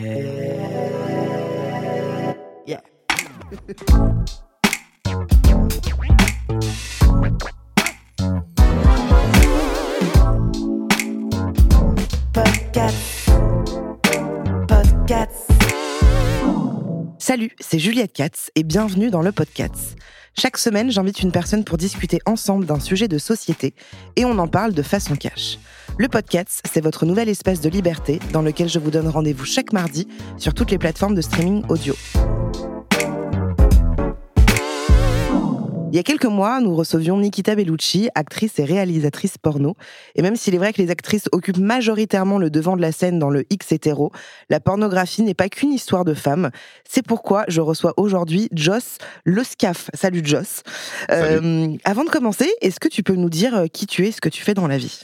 Yeah. Podcast. Podcast. Salut, c'est Juliette Katz et bienvenue dans le podcast. Chaque semaine, j'invite une personne pour discuter ensemble d'un sujet de société et on en parle de façon cash. Le podcast, c'est votre nouvel espace de liberté dans lequel je vous donne rendez-vous chaque mardi sur toutes les plateformes de streaming audio. Il y a quelques mois, nous recevions Nikita Bellucci, actrice et réalisatrice porno. Et même s'il est vrai que les actrices occupent majoritairement le devant de la scène dans le X hétéro, la pornographie n'est pas qu'une histoire de femmes. C'est pourquoi je reçois aujourd'hui Joss Le Scaf. Salut Joss. Euh, avant de commencer, est-ce que tu peux nous dire qui tu es, ce que tu fais dans la vie?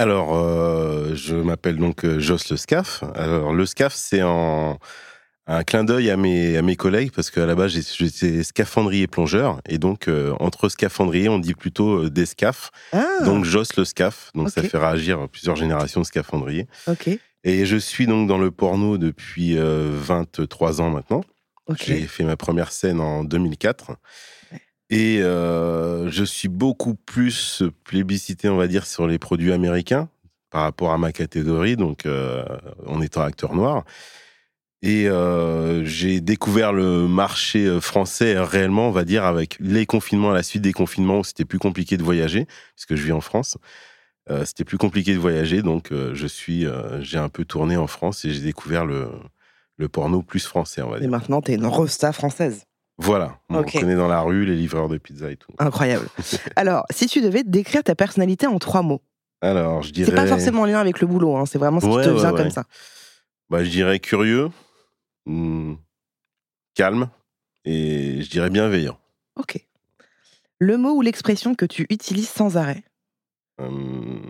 Alors, euh, je m'appelle donc euh, Joss Le Scaf. Alors, le Scaf, c'est un clin d'œil à mes, à mes collègues parce qu'à la base j'étais scaphandrier plongeur et donc euh, entre scaphandrier on dit plutôt des scaf Ah, donc Joss le scaf donc ça fait réagir plusieurs générations de scaphandriers. Ok. et je suis donc dans le porno depuis euh, 23 ans maintenant. J'ai fait ma première scène en 2004 et euh, je suis beaucoup plus plébiscité on va dire sur les produits américains par rapport à ma catégorie donc euh, en étant acteur noir et euh, j'ai découvert le marché français réellement, on va dire, avec les confinements, à la suite des confinements où c'était plus compliqué de voyager, puisque je vis en France. C'était plus compliqué de voyager, donc je suis, j'ai un peu tourné en France et j'ai découvert le, le porno plus français, on va Et dire. maintenant, t'es une rosta française. Voilà, on Ok. connaît dans la rue les livreurs de pizza et tout. Incroyable. Alors, si tu devais décrire ta personnalité en trois mots, Alors, je dirais, c'est pas forcément en lien avec le boulot, hein, c'est vraiment ce qui Ouais, te ouais, vient ouais. comme ça. bah, je dirais curieux, hmm, calme et je dirais bienveillant. Ok. Le mot ou l'expression que tu utilises sans arrêt Hum,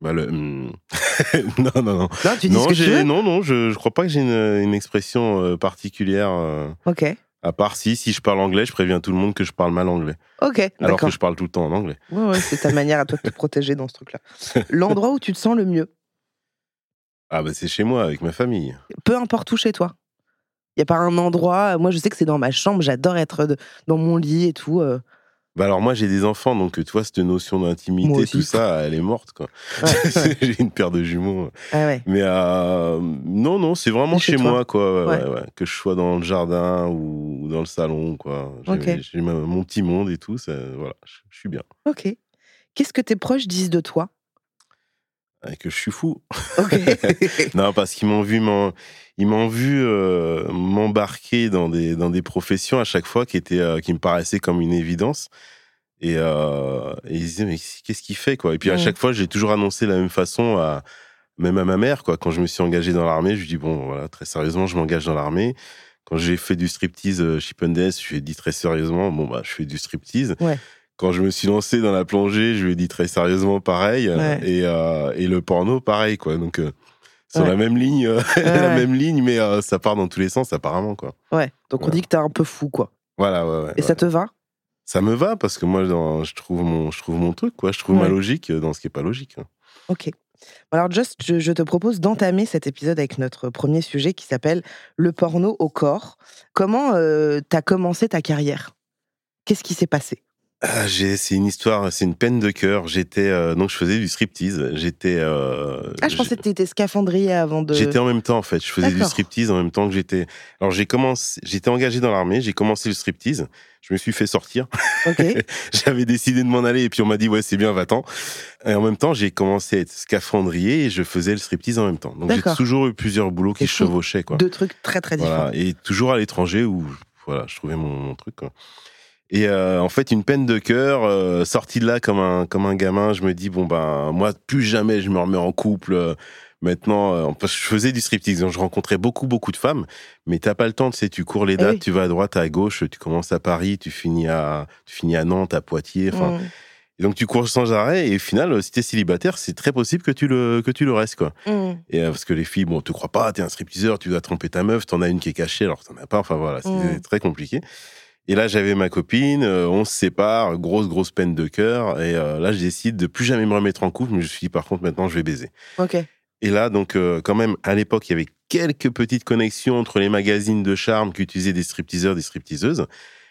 bah, le, hum, non, non, non. Non, tu dis non, ce que tu veux non, non, je, je crois pas que j'ai une, une expression euh, particulière. euh, Ok. À part si, si je parle anglais, je préviens tout le monde que je parle mal anglais. Ok, Alors que je parle tout le temps en anglais. Ouais, ouais, c'est ta manière à toi de te protéger dans ce truc-là. L'endroit où tu te sens le mieux, Ah bah c'est chez moi avec ma famille. peu importe où chez toi. Il y a pas un endroit, moi je sais que c'est dans ma chambre, j'adore être de- dans mon lit et tout. euh. Bah alors moi j'ai des enfants, donc tu vois cette notion d'intimité, tout ça, elle est morte quoi. Ouais, j'ai une paire de jumeaux. Ah ouais. Mais euh, non, non, c'est vraiment chez moi quoi. ouais. Que je sois dans le jardin ou, dans le salon quoi. J'ai mon petit monde et tout, ça, voilà, je, suis bien. Ok. Qu'est-ce que tes proches disent de toi? Et que je suis fou. Non, parce qu'ils m'ont vu, m'en- ils m'ont vu euh, m'embarquer dans des dans des professions à chaque fois qui étaient euh, qui me paraissaient comme une évidence. Et, euh, et ils disaient mais qu'est-ce qu'il fait quoi? Et puis à Ouais. chaque fois, j'ai toujours annoncé de la même façon à même à ma mère quoi. Quand je me suis engagé dans l'armée, je lui dis bon voilà très sérieusement, je m'engage dans l'armée. Quand j'ai fait du striptease chez Pundes, je lui ai dit très sérieusement bon bah je fais du striptease. Ouais. Quand je me suis lancé dans la plongée, je lui ai dit très sérieusement pareil. Ouais. Et, et le porno pareil quoi. Donc sur Ouais. la même ligne, euh, la même ligne, mais euh, ça part dans tous les sens apparemment quoi. Ouais. Donc on dit que t'es un peu fou, quoi. Voilà, ouais, Et ça te va? Ça me va parce que moi, dans- je trouve mon, je trouve mon truc quoi. Je trouve ma logique dans ce qui est pas logique. hein. Ok. Alors, Just, je, je te propose d'entamer cet épisode avec notre premier sujet qui s'appelle le porno au corps. Comment euh, t'as commencé ta carrière? Qu'est-ce qui s'est passé? Ah, j'ai- c'est une histoire, c'est une peine de cœur. J'étais euh, donc je faisais du striptease. J'étais. euh, Ah, je pensais que t'étais scaphandrier avant de. J'étais en même temps en fait. Je faisais du striptease en même temps que j'étais. Alors j'ai commencé, j'étais engagé dans l'armée. J'ai commencé le striptease. Je me suis fait sortir. Ok. J'avais décidé de m'en aller et puis on m'a dit ouais c'est bien va-t'en. Et en même temps j'ai commencé à être scaphandrier et je faisais le striptease en même temps. Donc j'ai toujours eu plusieurs boulots qui se chevauchaient quoi. Deux trucs très très différents. Voilà, et toujours à l'étranger où voilà, je trouvais mon, mon truc. Quoi. Et euh, en fait, une peine de cœur, euh, sorti de là comme un, comme un gamin, je me dis, bon, ben, moi, plus jamais je me remets en couple, euh, Maintenant, euh, je faisais du striptease, donc je rencontrais beaucoup, beaucoup de femmes, mais t'as pas le temps, tu sais, tu cours les Eh dates, oui. tu vas à droite, à gauche, tu commences à Paris, tu finis à, tu finis à Nantes, à Poitiers, enfin. Mm. Et donc tu cours sans arrêt, et au final, si t'es célibataire, c'est très possible que tu le, que tu le restes, quoi. Mm. Et parce que les filles, bon, te croient pas, t'es un stripteaseur, tu dois tromper ta meuf, t'en as une qui est cachée, alors t'en as pas, enfin voilà, c'était Mm. très compliqué. Et là, j'avais ma copine, euh, on se sépare, grosse, grosse peine de cœur, et euh, là, je décide de plus jamais me remettre en couple, mais je me suis dit, par contre, maintenant, je vais baiser. Ok. Et là, donc, euh, quand même, à l'époque, il y avait quelques petites connexions entre les magazines de charme qu'utilisaient des stripteaseurs, des stripteaseuses.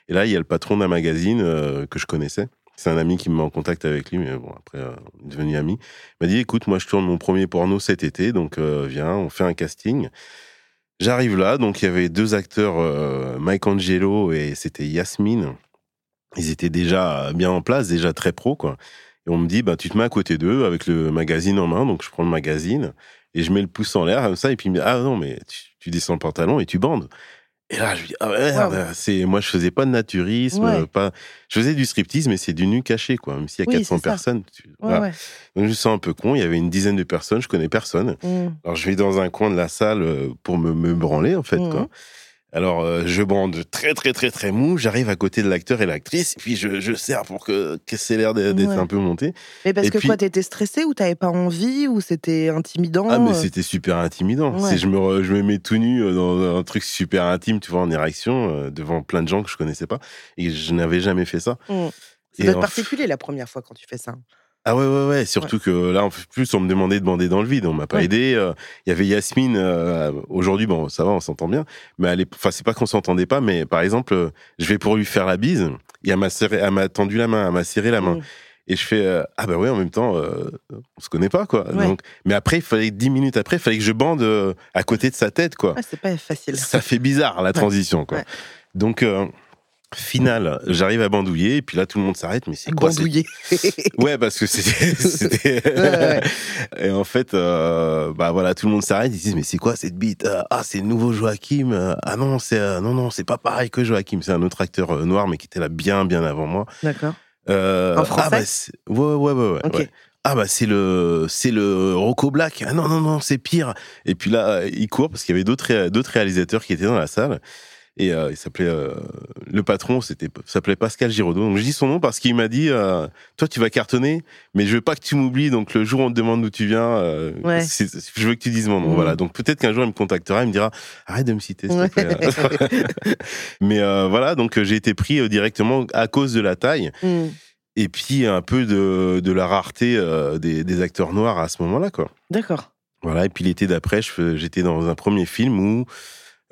Et là, il y a le patron d'un magazine euh, que je connaissais. C'est un ami qui me met en contact avec lui, mais bon, après, on est devenus amis. Il m'a dit, écoute, moi, je tourne mon premier porno cet été, donc viens, on fait un casting. J'arrive là, donc il y avait deux acteurs, euh, Mike Angelo et c'était Yasmine. Ils étaient déjà bien en place, déjà très pro, quoi. Et on me dit, bah, tu te mets à côté d'eux avec le magazine en main, donc je prends le magazine et je mets le pouce en l'air comme ça, et puis ah non, mais tu, tu descends le pantalon et tu bandes. Et là, je lui dis, ah merde, Wow. c'est, moi, je faisais pas de naturisme, Ouais. pas, je faisais du striptease, mais c'est du nu caché, quoi. Même s'il y a Oui, 400 c'est ça. personnes. tu- Ouais, voilà. ouais. Donc, je me sens un peu con. Il y avait une dizaine de personnes, je connais personne. Mm. Alors, je vais dans un coin de la salle euh, pour me, me branler, en fait, Mhm. quoi. Alors, euh, je bande très, très, très, très mou. J'arrive à côté de l'acteur et l'actrice, et puis je, je serre pour que, que c'est l'air d'être Ouais. un peu monté. Mais parce Et que puis- quoi, t'étais stressé ou t'avais pas envie ou c'était intimidant Ah, mais euh, c'était super intimidant. Ouais. C'est je me, re- je me mets tout nu euh, dans un truc super intime, tu vois, en érection, euh, devant plein de gens que je connaissais pas. Et je n'avais jamais fait ça. mm. Être en- particulier la première fois quand tu fais ça. Ah ouais, ouais, ouais. Surtout que là, en plus, on me demandait de bander dans le vide. On m'a pas Ouais. aidé. Euh, Il y avait Yasmine. euh, Aujourd'hui, bon, ça va, on s'entend bien. Mais enfin, c'est pas qu'on s'entendait pas, mais par exemple, euh, je vais pour lui faire la bise. Et elle m'a serré- elle m'a tendu la main, elle m'a serré la main. Mm. Et je fais, ah bah ouais, en même temps, on se connaît pas, quoi. Ouais. Donc, mais après, il fallait, dix minutes après, il fallait que je bande à côté de sa tête, quoi. Ah, c'est pas facile. Ça fait bizarre, la transition, quoi. Donc, final, j'arrive à bandouiller, et puis là, tout le monde s'arrête, mais c'est quoi cette Bandouillé. Ouais, parce que c'était. Ouais, Et en fait, euh, bah voilà, tout le monde s'arrête. Ils disent mais c'est quoi cette bite? Ah, c'est le nouveau Joachim. Ah non, c'est euh, non non, c'est pas pareil que Joachim. C'est un autre acteur euh, noir, mais qui était là bien bien avant moi. D'accord. Euh, En français? ah bah, c'est- ouais ouais ouais ouais. Ok. ouais. Ah bah c'est le c'est le Rocco Black. Ah non non non, c'est pire. Et puis là, il court parce qu'il y avait d'autres d'autres réalisateurs qui étaient dans la salle. Et euh, il s'appelait euh, le patron, c'était s'appelait Pascal Giraudot. Donc je dis son nom parce qu'il m'a dit euh, toi tu vas cartonner, mais je veux pas que tu m'oublies. Donc le jour où on te demande d'où tu viens, Ouais. je veux que tu dises mon nom. Mhm. Voilà. Donc peut-être qu'un jour il me contactera, il me dira arrête de me citer s'il te plaît. mais voilà, donc j'ai été pris directement à cause de la taille Mm. et puis un peu de, de la rareté euh, des, des acteurs noirs à ce moment-là, quoi. D'accord. Voilà, et puis l'été d'après, j'étais dans un premier film où,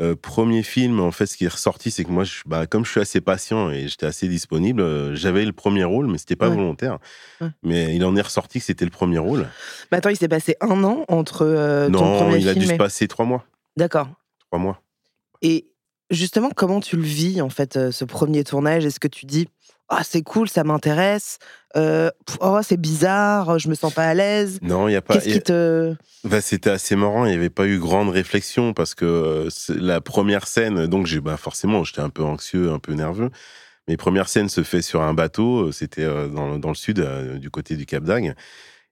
euh, premier film, en fait, ce qui est ressorti, c'est que moi, je, bah, comme je suis assez patient et j'étais assez disponible, euh, j'avais le premier rôle, mais c'était pas Ouais. volontaire. Ouais. Mais il en est ressorti que c'était le premier rôle. Mais attends, il s'est passé un an entre euh, ton non, premier il a dû se passer trois mois. D'accord. Trois mois. Et justement, comment tu le vis, en fait, euh, ce premier tournage? Est-ce que tu dis Ah, c'est cool, ça m'intéresse Euh, Oh, c'est bizarre, je me sens pas à l'aise Non, il y a pas. Qu'est-ce qui te. Bah, c'était assez marrant, il n'y avait pas eu grande réflexion parce que euh, la première scène, donc j'ai bah, forcément j'étais un peu anxieux, un peu nerveux. Mes premières scènes se fait sur un bateau, euh, c'était euh, dans, dans le sud, du côté du Cap d'Agde.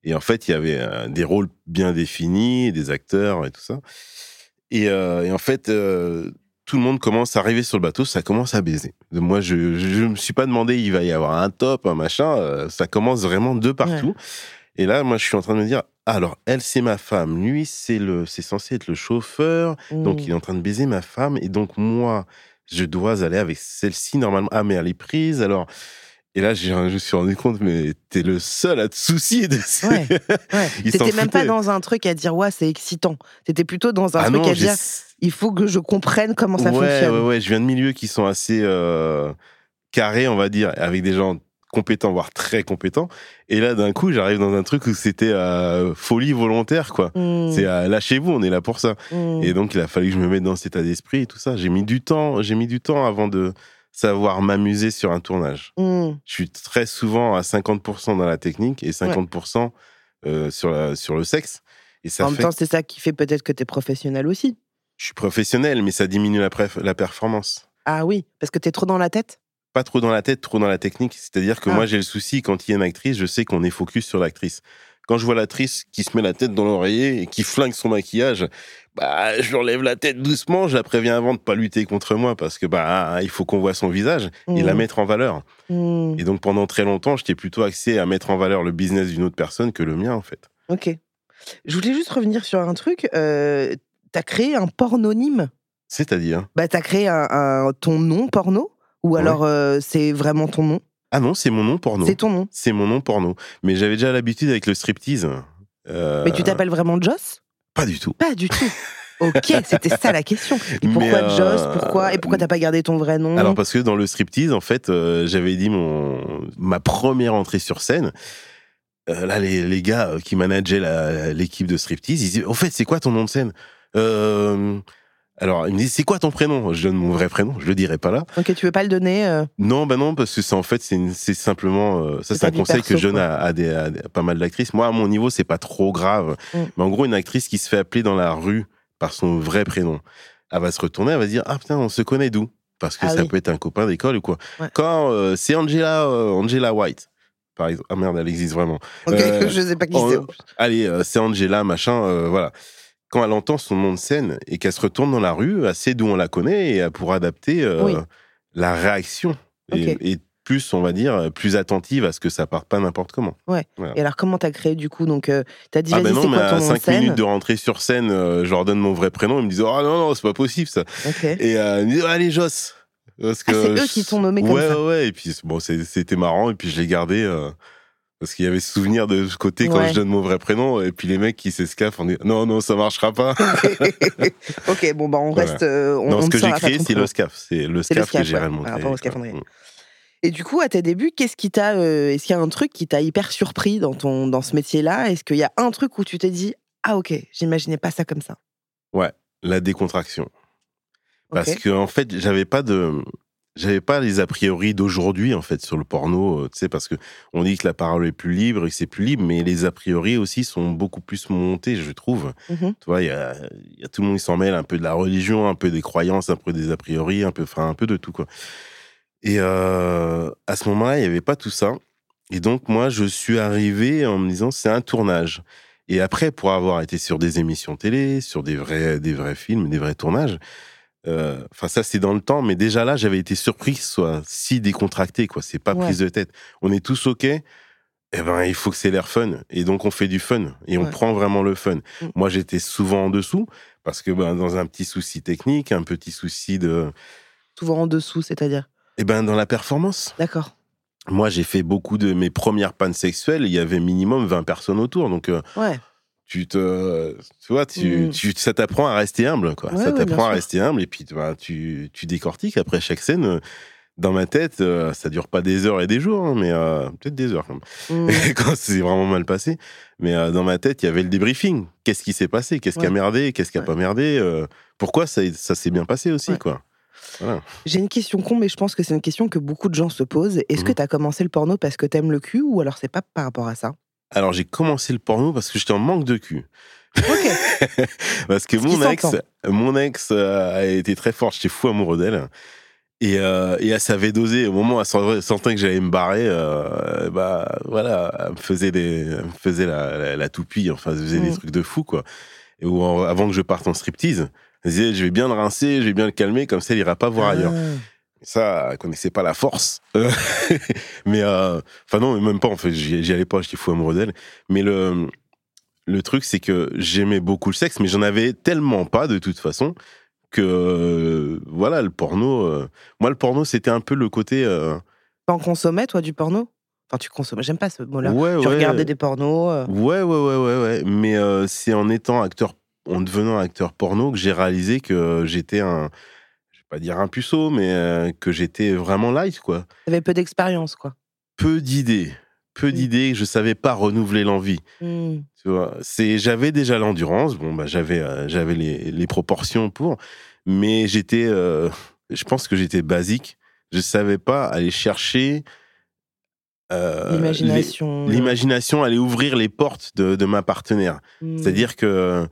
Et en fait, il y avait des rôles bien définis, des acteurs et tout ça. Et, euh, et en fait, euh, tout le monde commence à arriver sur le bateau, ça commence à baiser. Moi, je ne me suis pas demandé, il va y avoir un top, un machin, euh, ça commence vraiment de partout. Et là, moi, je suis en train de me dire, alors, elle, c'est ma femme, lui, c'est le, c'est censé être le chauffeur, donc Mm. il est en train de baiser ma femme, et donc moi, je dois aller avec celle-ci normalement. Ah, mais elle est prise, alors. Et là, je me suis rendu compte, mais t'es le seul à te soucier de ça. Ouais, Ouais. T'étais même pas dans un truc à dire Ouais, c'est excitant. T'étais plutôt dans un Ah truc non, à dire Il faut que je comprenne comment ça ouais, fonctionne. Ouais, ouais, je viens de milieux qui sont assez euh, carrés, on va dire, avec des gens compétents, voire très compétents. Et là, d'un coup, j'arrive dans un truc où c'était euh, folie volontaire, quoi. Mm. C'est euh, lâchez-vous, on est là pour ça. Mm. Et donc, il a fallu que je me mette dans cet état d'esprit et tout ça. J'ai mis du temps, j'ai mis du temps avant de savoir m'amuser sur un tournage. Mm. Je suis très souvent à 50% dans la technique et 50% euh, sur, la- sur le sexe. Et ça en même temps, c'est ça qui fait peut-être que t'es professionnel aussi. je suis professionnel, mais ça diminue la, la performance. Ah oui, parce que t'es trop dans la tête? Pas trop dans la tête, trop dans la technique. C'est-à-dire que Ah. moi, j'ai le souci, quand il y a une actrice, je sais qu'on est focus sur l'actrice. quand je vois l'actrice qui se met la tête dans l'oreiller et qui flingue son maquillage, bah, je lui enlève la tête doucement, je la préviens avant de pas lutter contre moi parce que bah, il faut qu'on voit son visage et la Mm. mettre en valeur. Hmm, Et donc pendant très longtemps, j'étais plutôt axé à mettre en valeur le business d'une autre personne que le mien en fait. Ok. Je voulais juste revenir sur un truc. Euh, t'as créé un pornonyme? C'est-à-dire? Bah, t'as créé un, un- ton nom porno? Ou Ouais. alors euh, c'est vraiment ton nom? Ah non, c'est mon nom porno. C'est ton nom. C'est mon nom porno. Mais j'avais déjà l'habitude avec le striptease. Euh, Mais tu t'appelles vraiment Joss? Pas du tout. Pas du tout. Ok, c'était ça la question. Et pourquoi euh, Joss Pourquoi? Et pourquoi t'as pas gardé ton vrai nom? Alors parce que dans le striptease, en fait, euh, j'avais dit mon ma première entrée sur scène. euh, là, les, les gars euh, qui manageaient l'équipe de striptease, ils disaient "Au fait, c'est quoi ton nom de scène? Euh, Alors, ils me disent "C'est quoi ton prénom? Je donne mon vrai prénom. Je le dirai pas là. Ok, tu veux pas le donner euh, Non, bah non, parce que c'est en fait, c'est simplement euh, ça, C'est un conseil perso, que je donne à, à des, à pas mal d'actrices. Moi, à mon niveau, c'est pas trop grave. Mm. Mais en gros, une actrice qui se fait appeler dans la rue par son vrai prénom, elle va se retourner, elle va se dire ah putain, on se connaît d'où? Parce que Ah ça oui. peut être un copain d'école ou quoi. Ouais. Quand euh, c'est Angela, Angela White, par exemple. Ah merde, elle existe vraiment. Ok, je sais pas qui c'est. Allez, c'est Angela, machin, voilà. Quand elle entend son nom de scène et qu'elle se retourne dans la rue, elle sait d'où on la connaît et elle pourra adapter euh, Oui. la réaction. Et, plus, on va dire, plus attentive à ce que ça parte pas n'importe comment. Et alors, comment t'as créé du coup? Donc, euh, t'as dit, ah ben non, mais à nom de 5 scène? minutes de rentrer sur scène, euh, je leur donne mon vrai prénom, ils me disent Oh non, non, c'est pas possible ça. Et euh, ils me disent Allez, Joss. Parce Ah, c'est je- eux qui t'ont nommé comme ouais, ça. Ouais, ouais, et puis bon, c'était marrant, et puis je l'ai gardé. Parce qu'il y avait ce souvenir de ce côté quand Ouais. je donne mon vrai prénom, et puis les mecs qui s'escaffent, on dit non, non, ça marchera pas. ok, bon, bah, on Voilà. reste. euh, on, non, on ce que j'ai créé, c'est le SCAF. C'est le SCAF que j'ai ouais, remonté. par rapport au quoi. scaphandrier. Mm. Et du coup, à tes débuts, qu'est-ce qui t'a. euh, Est-ce qu'il y a un truc qui t'a hyper surpris dans, ton, dans ce métier-là? Est-ce qu'il y a un truc où tu t'es dit Ah, ok, j'imaginais pas ça comme ça? La décontraction. Parce Ok. que en fait, j'avais pas de, j'avais pas les a priori d'aujourd'hui en fait sur le porno. euh, Tu sais, parce que on dit que la parole est plus libre et que c'est plus libre, mais les a priori aussi sont beaucoup plus montés, je trouve. Mhm. Tu vois, il y a, il y a tout le monde qui s'en mêle, un peu de la religion, un peu des croyances, un peu des a priori, un peu, enfin un peu de tout quoi. Et euh, à ce moment-là, il y avait pas tout ça. Et donc moi, je suis arrivé en me disant c'est un tournage. Et après, pour avoir été sur des émissions télé, sur des vrais, des vrais films, des vrais tournages, enfin ça c'est dans le temps, mais déjà là, j'avais été surpris que ce soit si décontracté, quoi. C'est pas Ouais. prise de tête. On est tous ok. Eh ben, il faut que c'est l'air fun. Et donc, on fait du fun. Et on prend vraiment le fun. Mm. Moi, j'étais souvent en dessous, parce que ben, dans un petit souci technique, un petit souci de. Souvent en dessous, c'est-à-dire? Eh ben, dans la performance. D'accord. Moi, j'ai fait beaucoup de mes premières pannes sexuelles. Il y avait minimum 20 personnes autour. Donc, euh, Ouais. Tu te. Tu vois, tu, Mm. tu- ça t'apprend à rester humble, quoi. Ouais, ça ouais, t'apprend à rester humble. Et puis, ben, tu, tu décortiques après chaque scène. Dans ma tête, euh, ça dure pas des heures et des jours, hein, mais euh, peut-être des heures quand même. Mm. quand c'est vraiment mal passé. Mais euh, dans ma tête, il y avait le débriefing. Qu'est-ce qui s'est passé? Qu'est-ce qui a merdé? Qu'est-ce qui a pas merdé? Euh, Pourquoi ça, ça s'est bien passé aussi, quoi? Voilà. J'ai une question con, mais je pense que c'est une question que beaucoup de gens se posent. Est-ce que Mhm. t'as commencé le porno parce que t'aimes le cul ou alors c'est pas par rapport à ça? Alors j'ai commencé le porno parce que j'étais en manque de cul. Ok. Parce que mon ex, mon ex euh, a été très forte. J'étais fou amoureux d'elle. Et, euh, et elle savait doser. Au moment où elle sentait que j'allais me barrer, euh, bah voilà, elle me faisait des, elle me faisait la, la, la toupie. Enfin, elle faisait des Mm. trucs de fou quoi. Et où, en- avant que je parte en striptease, elle disait je vais bien le rincer, je vais bien le calmer, comme ça il ira pas voir ailleurs. Ah. Ça, elle connaissait pas la force. Euh, mais euh, enfin non, même pas en fait. J'y allais pas. J'étais fou amoureux d'elle. Mais le le truc, c'est que j'aimais beaucoup le sexe, mais j'en avais tellement pas de toute façon que euh, voilà le porno. euh, moi, le porno, c'était un peu le côté. euh, T'en consommais, toi, du porno? Enfin, tu consommais, j'aime pas ce mot-là. ouais, tu ouais, regardais des pornos. euh, Ouais, ouais, ouais, ouais, ouais. Mais euh, c'est en étant acteur, en devenant acteur porno, que j'ai réalisé que j'étais un, pas dire un puceau, mais euh, que j'étais vraiment light, quoi. T'avais peu d'expérience, quoi. Peu d'idées, peu Mm. d'idées. Je savais pas renouveler l'envie. Hmm. Tu vois, c'est, j'avais déjà l'endurance. Bon, bah, j'avais, euh, j'avais les, les proportions pour, mais j'étais, euh, je pense que j'étais basique. Je savais pas aller chercher. euh, L'imagination. L'imagination allait ouvrir les portes de, de ma partenaire. Hmm. C'est-à-dire que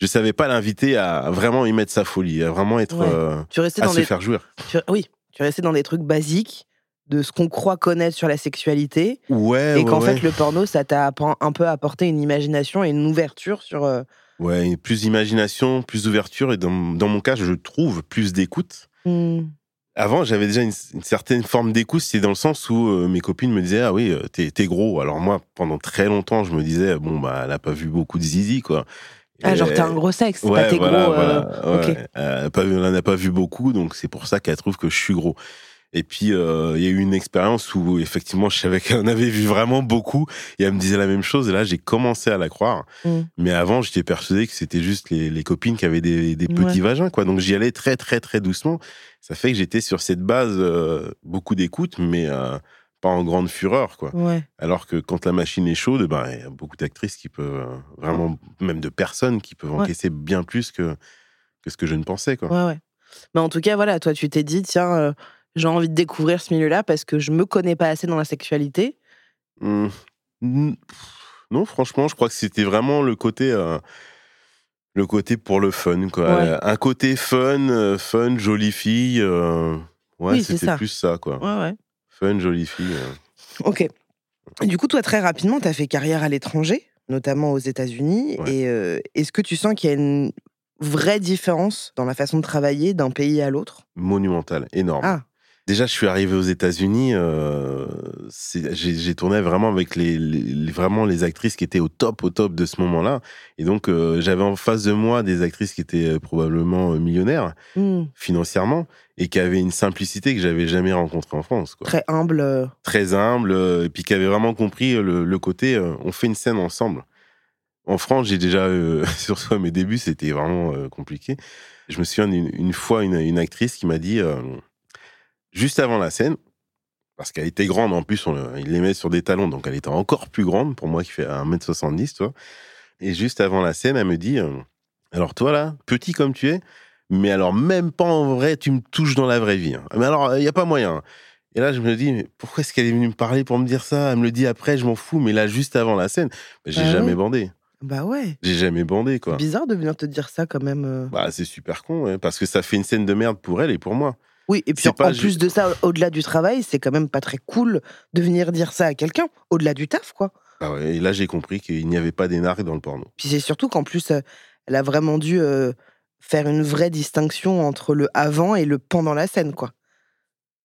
je savais pas l'inviter à vraiment y mettre sa folie, à vraiment être, Ouais. euh, Tu restais à dans se faire jouir. tu- Oui, tu restais dans des trucs basiques de ce qu'on croit connaître sur la sexualité. Ouais, et qu'en ouais, fait, le porno, ça t'a un peu apporté une imagination et une ouverture sur. euh, ouais, plus d'imagination, plus d'ouverture et dans, dans mon cas, je trouve plus d'écoute. hmm, Avant, j'avais déjà une, une certaine forme d'écoute, c'est dans le sens où euh, mes copines me disaient ah oui, t'es t'es gros. Alors moi, pendant très longtemps, je me disais bon bah elle a pas vu beaucoup de zizi quoi. Ah, genre, t'as un gros sexe, Ouais, pas tes voilà, gros. euh, voilà, ouais. ok. Elle a pas vu- elle en a pas vu beaucoup, donc c'est pour ça qu'elle trouve que je suis gros. Et puis, euh, il y a eu une expérience où, effectivement, je savais qu'elle en avait vu vraiment beaucoup, et elle me disait la même chose, et là, j'ai commencé à la croire. Mm. Mais avant, j'étais persuadé que c'était juste les, les copines qui avaient des, des petits Ouais. vagins, quoi. Donc, j'y allais très, très, très doucement. Ça fait que j'étais sur cette base, euh, beaucoup d'écoute, mais euh, pas en grande fureur, quoi. Ouais. Alors que quand la machine est chaude, ben, il y a beaucoup d'actrices qui peuvent, euh, vraiment, même de personnes qui peuvent Ouais. encaisser bien plus que, que ce que je ne pensais. Quoi. Ouais, ouais. Mais en tout cas, voilà, toi, tu t'es dit, tiens, euh, j'ai envie de découvrir ce milieu-là parce que je me connais pas assez dans la sexualité. Pff, Non, franchement, je crois que c'était vraiment le côté, euh, le côté pour le fun. Quoi. Ouais. Un côté fun, fun, jolie fille. euh, ouais, Oui, c'était plus ça. Quoi. Ouais, ouais. Fun, jolie fille. euh. Ok. Du coup, toi, très rapidement, tu as fait carrière à l'étranger, notamment aux États-Unis. Ouais. Et euh, est-ce que tu sens qu'il y a une vraie différence dans la façon de travailler d'un pays à l'autre? Monumental, énorme. Ah. Déjà, je suis arrivé aux États-Unis. euh, j'ai tourné vraiment avec les, vraiment les actrices qui étaient au top, au top de ce moment-là. Et donc, euh, j'avais en face de moi des actrices qui étaient euh, probablement millionnaires Hmm, financièrement et qui avaient une simplicité que j'avais jamais rencontrée en France. Quoi. Très humble. Très humble, et puis qui avaient vraiment compris le, le côté euh, on fait une scène ensemble. En France, j'ai déjà, euh, surtout à mes débuts, c'était vraiment euh, compliqué. Je me souviens d'une une fois, une, une actrice qui m'a dit, euh, juste avant la scène, parce qu'elle était grande, en plus, on, il les met sur des talons, donc elle était encore plus grande, pour moi qui fait 1m70, toi. Et juste avant la scène, elle me dit, euh, alors toi là, petit comme tu es, mais alors même pas en vrai, tu me touches dans la vraie vie. hein. Mais alors, il n'y a pas moyen. Et là, je me dis, mais pourquoi est-ce qu'elle est venue me parler pour me dire ça? Elle me le dit après, je m'en fous, mais là, juste avant la scène, bah, j'ai Ah jamais bandé. Bah ouais. J'ai jamais bandé, quoi. Bizarre de venir te dire ça quand même. euh. Bah, c'est super con, ouais, parce que ça fait une scène de merde pour elle et pour moi. Oui, et puis en, plus de ça, au-delà du travail, c'est quand même pas très cool de venir dire ça à quelqu'un, au-delà du taf, quoi. Ah ouais, et là, j'ai compris qu'il n'y avait pas d'énarque dans le porno. Puis c'est surtout qu'en plus, euh, elle a vraiment dû euh, faire une vraie distinction entre le avant et le pendant la scène, quoi.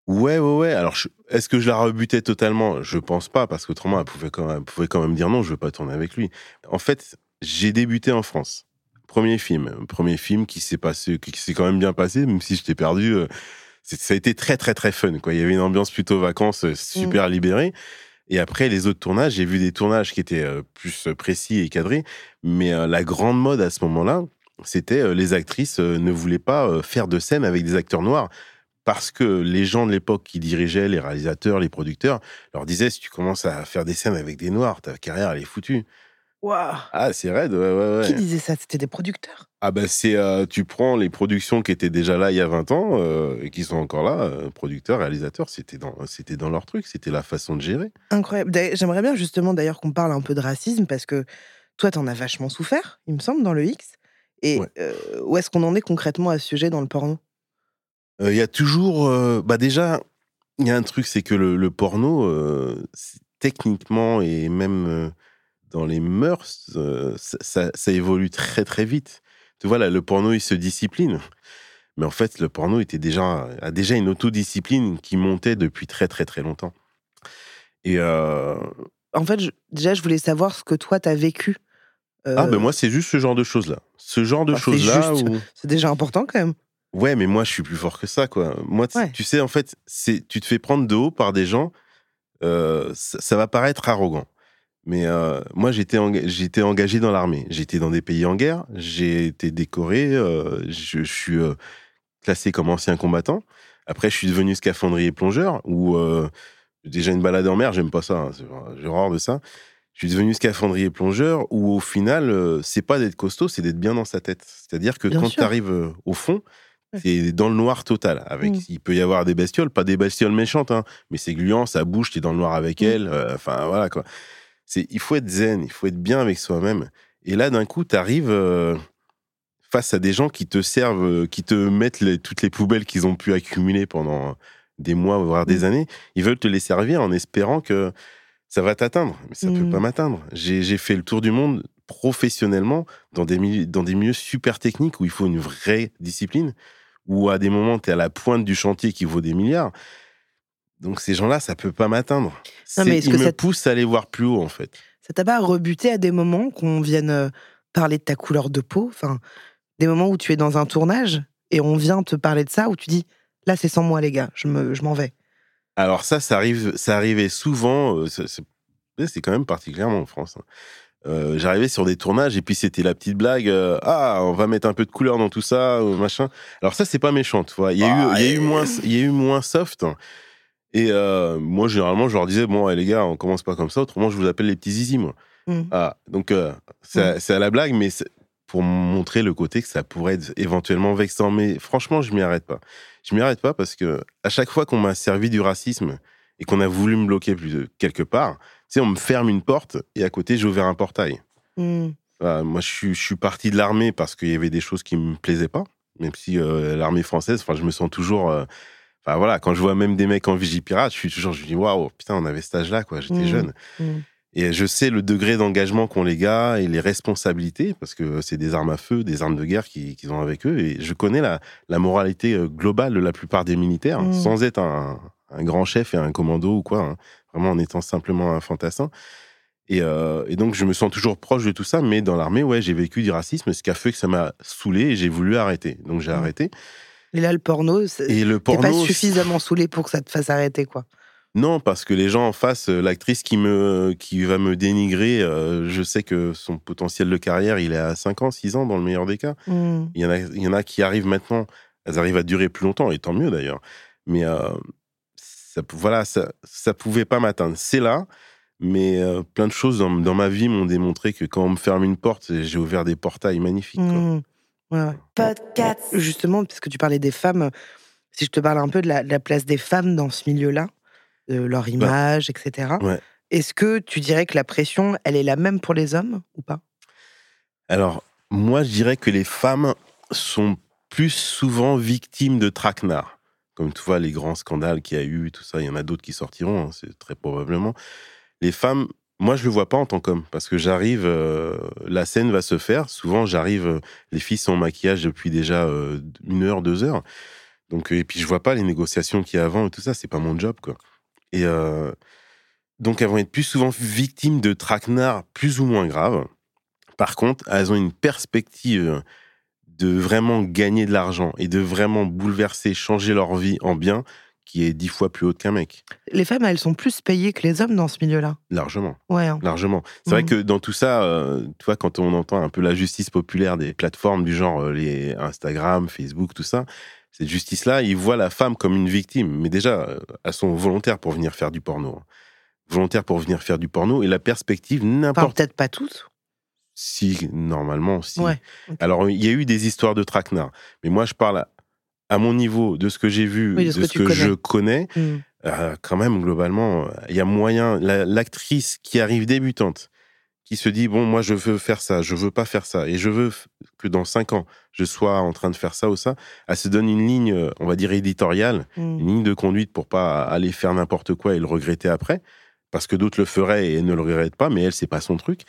Ouais, ouais, ouais. Alors, est-ce que je la rebutais totalement? Je pense pas, parce qu'autrement, elle pouvait, quand même, elle pouvait quand même dire non, je veux pas tourner avec lui. En fait, j'ai débuté en France. Premier film. Premier film qui s'est passé, qui s'est quand même bien passé, même si j'étais perdu. euh, ça a été très, très, très fun. Quoi. Il y avait une ambiance plutôt vacances, euh, super libérée. Et après, les autres tournages, j'ai vu des tournages qui étaient euh, plus précis et cadrés. Mais euh, la grande mode à ce moment-là, c'était euh, les actrices euh, ne voulaient pas euh, faire de scène avec des acteurs noirs parce que les gens de l'époque qui dirigeaient, les réalisateurs, les producteurs, leur disaient si tu commences à faire des scènes avec des noirs, ta carrière elle est foutue. Ah, c'est raide, ouais, ouais, Qui disait ça? C'était des producteurs? Ah, ben c'est, euh, tu prends les productions qui étaient déjà là il y a 20 ans euh, et qui sont encore là, euh, producteurs, réalisateurs, c'était dans, c'était dans leur truc, c'était la façon de gérer. Incroyable. J'aimerais bien justement d'ailleurs qu'on parle un peu de racisme parce que toi, t'en as vachement souffert, il me semble, dans le X. Et Ouais. où est-ce qu'on en est concrètement à ce sujet dans le porno? Il y a toujours. bah déjà, il y a un truc, c'est que le, le porno, techniquement et même dans les mœurs, euh, ça, ça- ça évolue très très vite. Tu vois, là, le porno, il se discipline. Mais en fait, le porno était déjà, a déjà une autodiscipline qui montait depuis très très très longtemps. Et euh, En fait, je- déjà, je voulais savoir ce que toi, t'as vécu. ah, Euh, ben moi, c'est juste ce genre de choses-là. Ce genre de c'est choses-là où. C'est déjà important quand même. Ouais, mais moi, je suis plus fort que ça, quoi. Moi, tu- Ouais. tu sais, en fait, c'est tu te fais prendre de haut par des gens, euh, ça, ça va paraître arrogant. Mais euh, moi, j'étais enga- j'étais engagé dans l'armée. J'étais dans des pays en guerre. J'ai été décoré. euh, je, je suis euh, classé comme ancien combattant. Après, je suis devenu scaphandrier plongeur, euh, déjà une balade en mer, j'aime pas ça. hein, J'ai horreur de ça. Je suis devenu scaphandrier plongeur, où au final, c'est pas d'être costaud, c'est d'être bien dans sa tête. C'est-à-dire que Bien quand tu arrives au fond, c'est dans le noir total. Avec, Mm. il peut y avoir des bestioles, pas des bestioles méchantes, hein, mais c'est gluant, ça bouge, t'es dans le noir avec Mm. elle. euh, Enfin voilà quoi. C'est, il faut être zen, il faut être bien avec soi-même. Et là, d'un coup, t'arrives euh, face à des gens qui te servent, euh, qui te mettent les- toutes les poubelles qu'ils ont pu accumuler pendant des mois, voire des Mm. années. Ils veulent te les servir en espérant que ça va t'atteindre. Mais ça ne peut pas m'atteindre. J'ai fait le tour du monde professionnellement dans des, milieux, dans des milieux super techniques où il faut une vraie discipline, où à des moments, tu es à la pointe du chantier qui vaut des milliards. Donc ces gens-là, ça peut pas m'atteindre. Ils me ça- poussent à aller voir plus haut, en fait. Ça t'a pas rebuté à des moments qu'on vienne euh, parler de ta couleur de peau? Enfin, des moments où tu es dans un tournage et on vient te parler de ça, où tu dis là, c'est sans moi, les gars, je me- je m'en vais? Alors ça, ça arrive, ça arrivait souvent. euh, c'est- quand même particulièrement en France. hein. Euh, J'arrivais sur des tournages et puis c'était la petite blague. euh, ah, on va mettre un peu de couleur dans tout ça, machin. Alors ça, c'est pas méchant, tu vois. Il y a Ah, eu, il y a eu moins, il y a eu moins soft. Et euh, moi, généralement, je leur disais bon, ouais, les gars, on commence pas comme ça. Autrement, je vous appelle les petits zizi, moi. Mm. Ah, donc euh, c'est c'est à la blague, mais pour montrer le côté que ça pourrait être éventuellement vexant. Mais franchement, je m'y arrête pas. Je m'y arrête pas parce que à chaque fois qu'on m'a servi du racisme et qu'on a voulu me bloquer plus quelque part, tu sais, on me ferme une porte et à côté, j'ai ouvert un portail. Hmm. Voilà, moi, je suis, je suis parti de l'armée parce qu'il y avait des choses qui me plaisaient pas, même si euh, l'armée française, enfin, je me sens toujours. Enfin voilà, quand je vois même des mecs en vigipirate, je suis toujours, je me dis waouh, putain, on avait cet âge-là, quoi. J'étais Mm. jeune. Mm. Et je sais le degré d'engagement qu'ont les gars et les responsabilités, parce que c'est des armes à feu, des armes de guerre qu'ils ont avec eux. Et je connais la, la moralité euh, globale de la plupart des militaires, Mm. sans être un, un grand chef et un commando ou quoi, hein. vraiment en étant simplement un fantassin. Et, euh, et donc, je me sens toujours proche de tout ça, mais dans l'armée, ouais, j'ai vécu du racisme, ce qui a fait que ça m'a saoulé et j'ai voulu arrêter. Donc, j'ai arrêté. Et là, le porno, c'est Et le porno. pas suffisamment saoulé pour que ça te fasse arrêter, quoi. Non, parce que les gens en face, euh, l'actrice qui me qui va me dénigrer, euh, je sais que son potentiel de carrière, il est à 5 ans, 6 ans dans le meilleur des cas. Hmm. Il y en a, il y en a qui arrivent maintenant, elles arrivent à durer plus longtemps, et tant mieux d'ailleurs. Mais euh, ça, voilà, ça, ça pouvait pas m'atteindre. C'est là, mais euh, plein de choses dans, dans ma vie m'ont démontré que quand on me ferme une porte, j'ai ouvert des portails magnifiques. quoi. Ouais. Justement, parce que tu parlais des femmes, si je te parle un peu de la, de la place des femmes dans ce milieu-là, de leur image, etc. Bah, ouais. Est-ce que tu dirais que la pression, elle est la même pour les hommes ou pas? Alors, moi, je dirais que les femmes sont plus souvent victimes de traquenards. Comme tu vois, les grands scandales qu'il y a eu, tout ça, il y en a d'autres qui sortiront, hein, c'est très probablement. Les femmes, moi, je le vois pas en tant qu'homme, parce que j'arrive, euh, la scène va se faire. Souvent, j'arrive, euh, les filles sont en maquillage depuis déjà euh, une heure, deux heures. Donc, et puis, je vois pas les négociations qu'il y a avant et tout ça, c'est pas mon job, quoi. Et donc, elles vont être plus souvent victimes de traquenards plus ou moins graves. Par contre, elles ont une perspective de vraiment gagner de l'argent et de vraiment bouleverser, changer leur vie en bien qui est dix fois plus haute qu'un mec. Les femmes, elles sont plus payées que les hommes dans ce milieu-là. Largement, Ouais. hein. largement. C'est vrai Mhm. que dans tout ça, euh, tu vois, quand on entend un peu la justice populaire des plateformes du genre euh, les Instagram, Facebook, tout ça, cette justice-là, ils voient la femme comme une victime. Mais déjà, euh, elles sont volontaires pour venir faire du porno. hein. Volontaires pour venir faire du porno et la perspective, Enfin, n'importe peut-être pas toutes. si, normalement, si. Ouais. Alors, il y a eu des histoires de traquenards. Mais moi, je parle à, mon niveau de ce que j'ai vu, Oui, de ce que tu que, connais. je connais. Hmm. euh, quand même, globalement, euh, il y a moyen. la- L'actrice qui arrive débutante, qui se dit Bon, moi, je veux faire ça, je veux pas faire ça, et je veux que dans cinq ans, je sois en train de faire ça ou ça, elle se donne une ligne, euh, on va dire, éditoriale, Hmm. une ligne de conduite pour pas aller faire n'importe quoi et le regretter après, parce que d'autres le feraient et ne le regrette pas, mais elle, c'est pas son truc.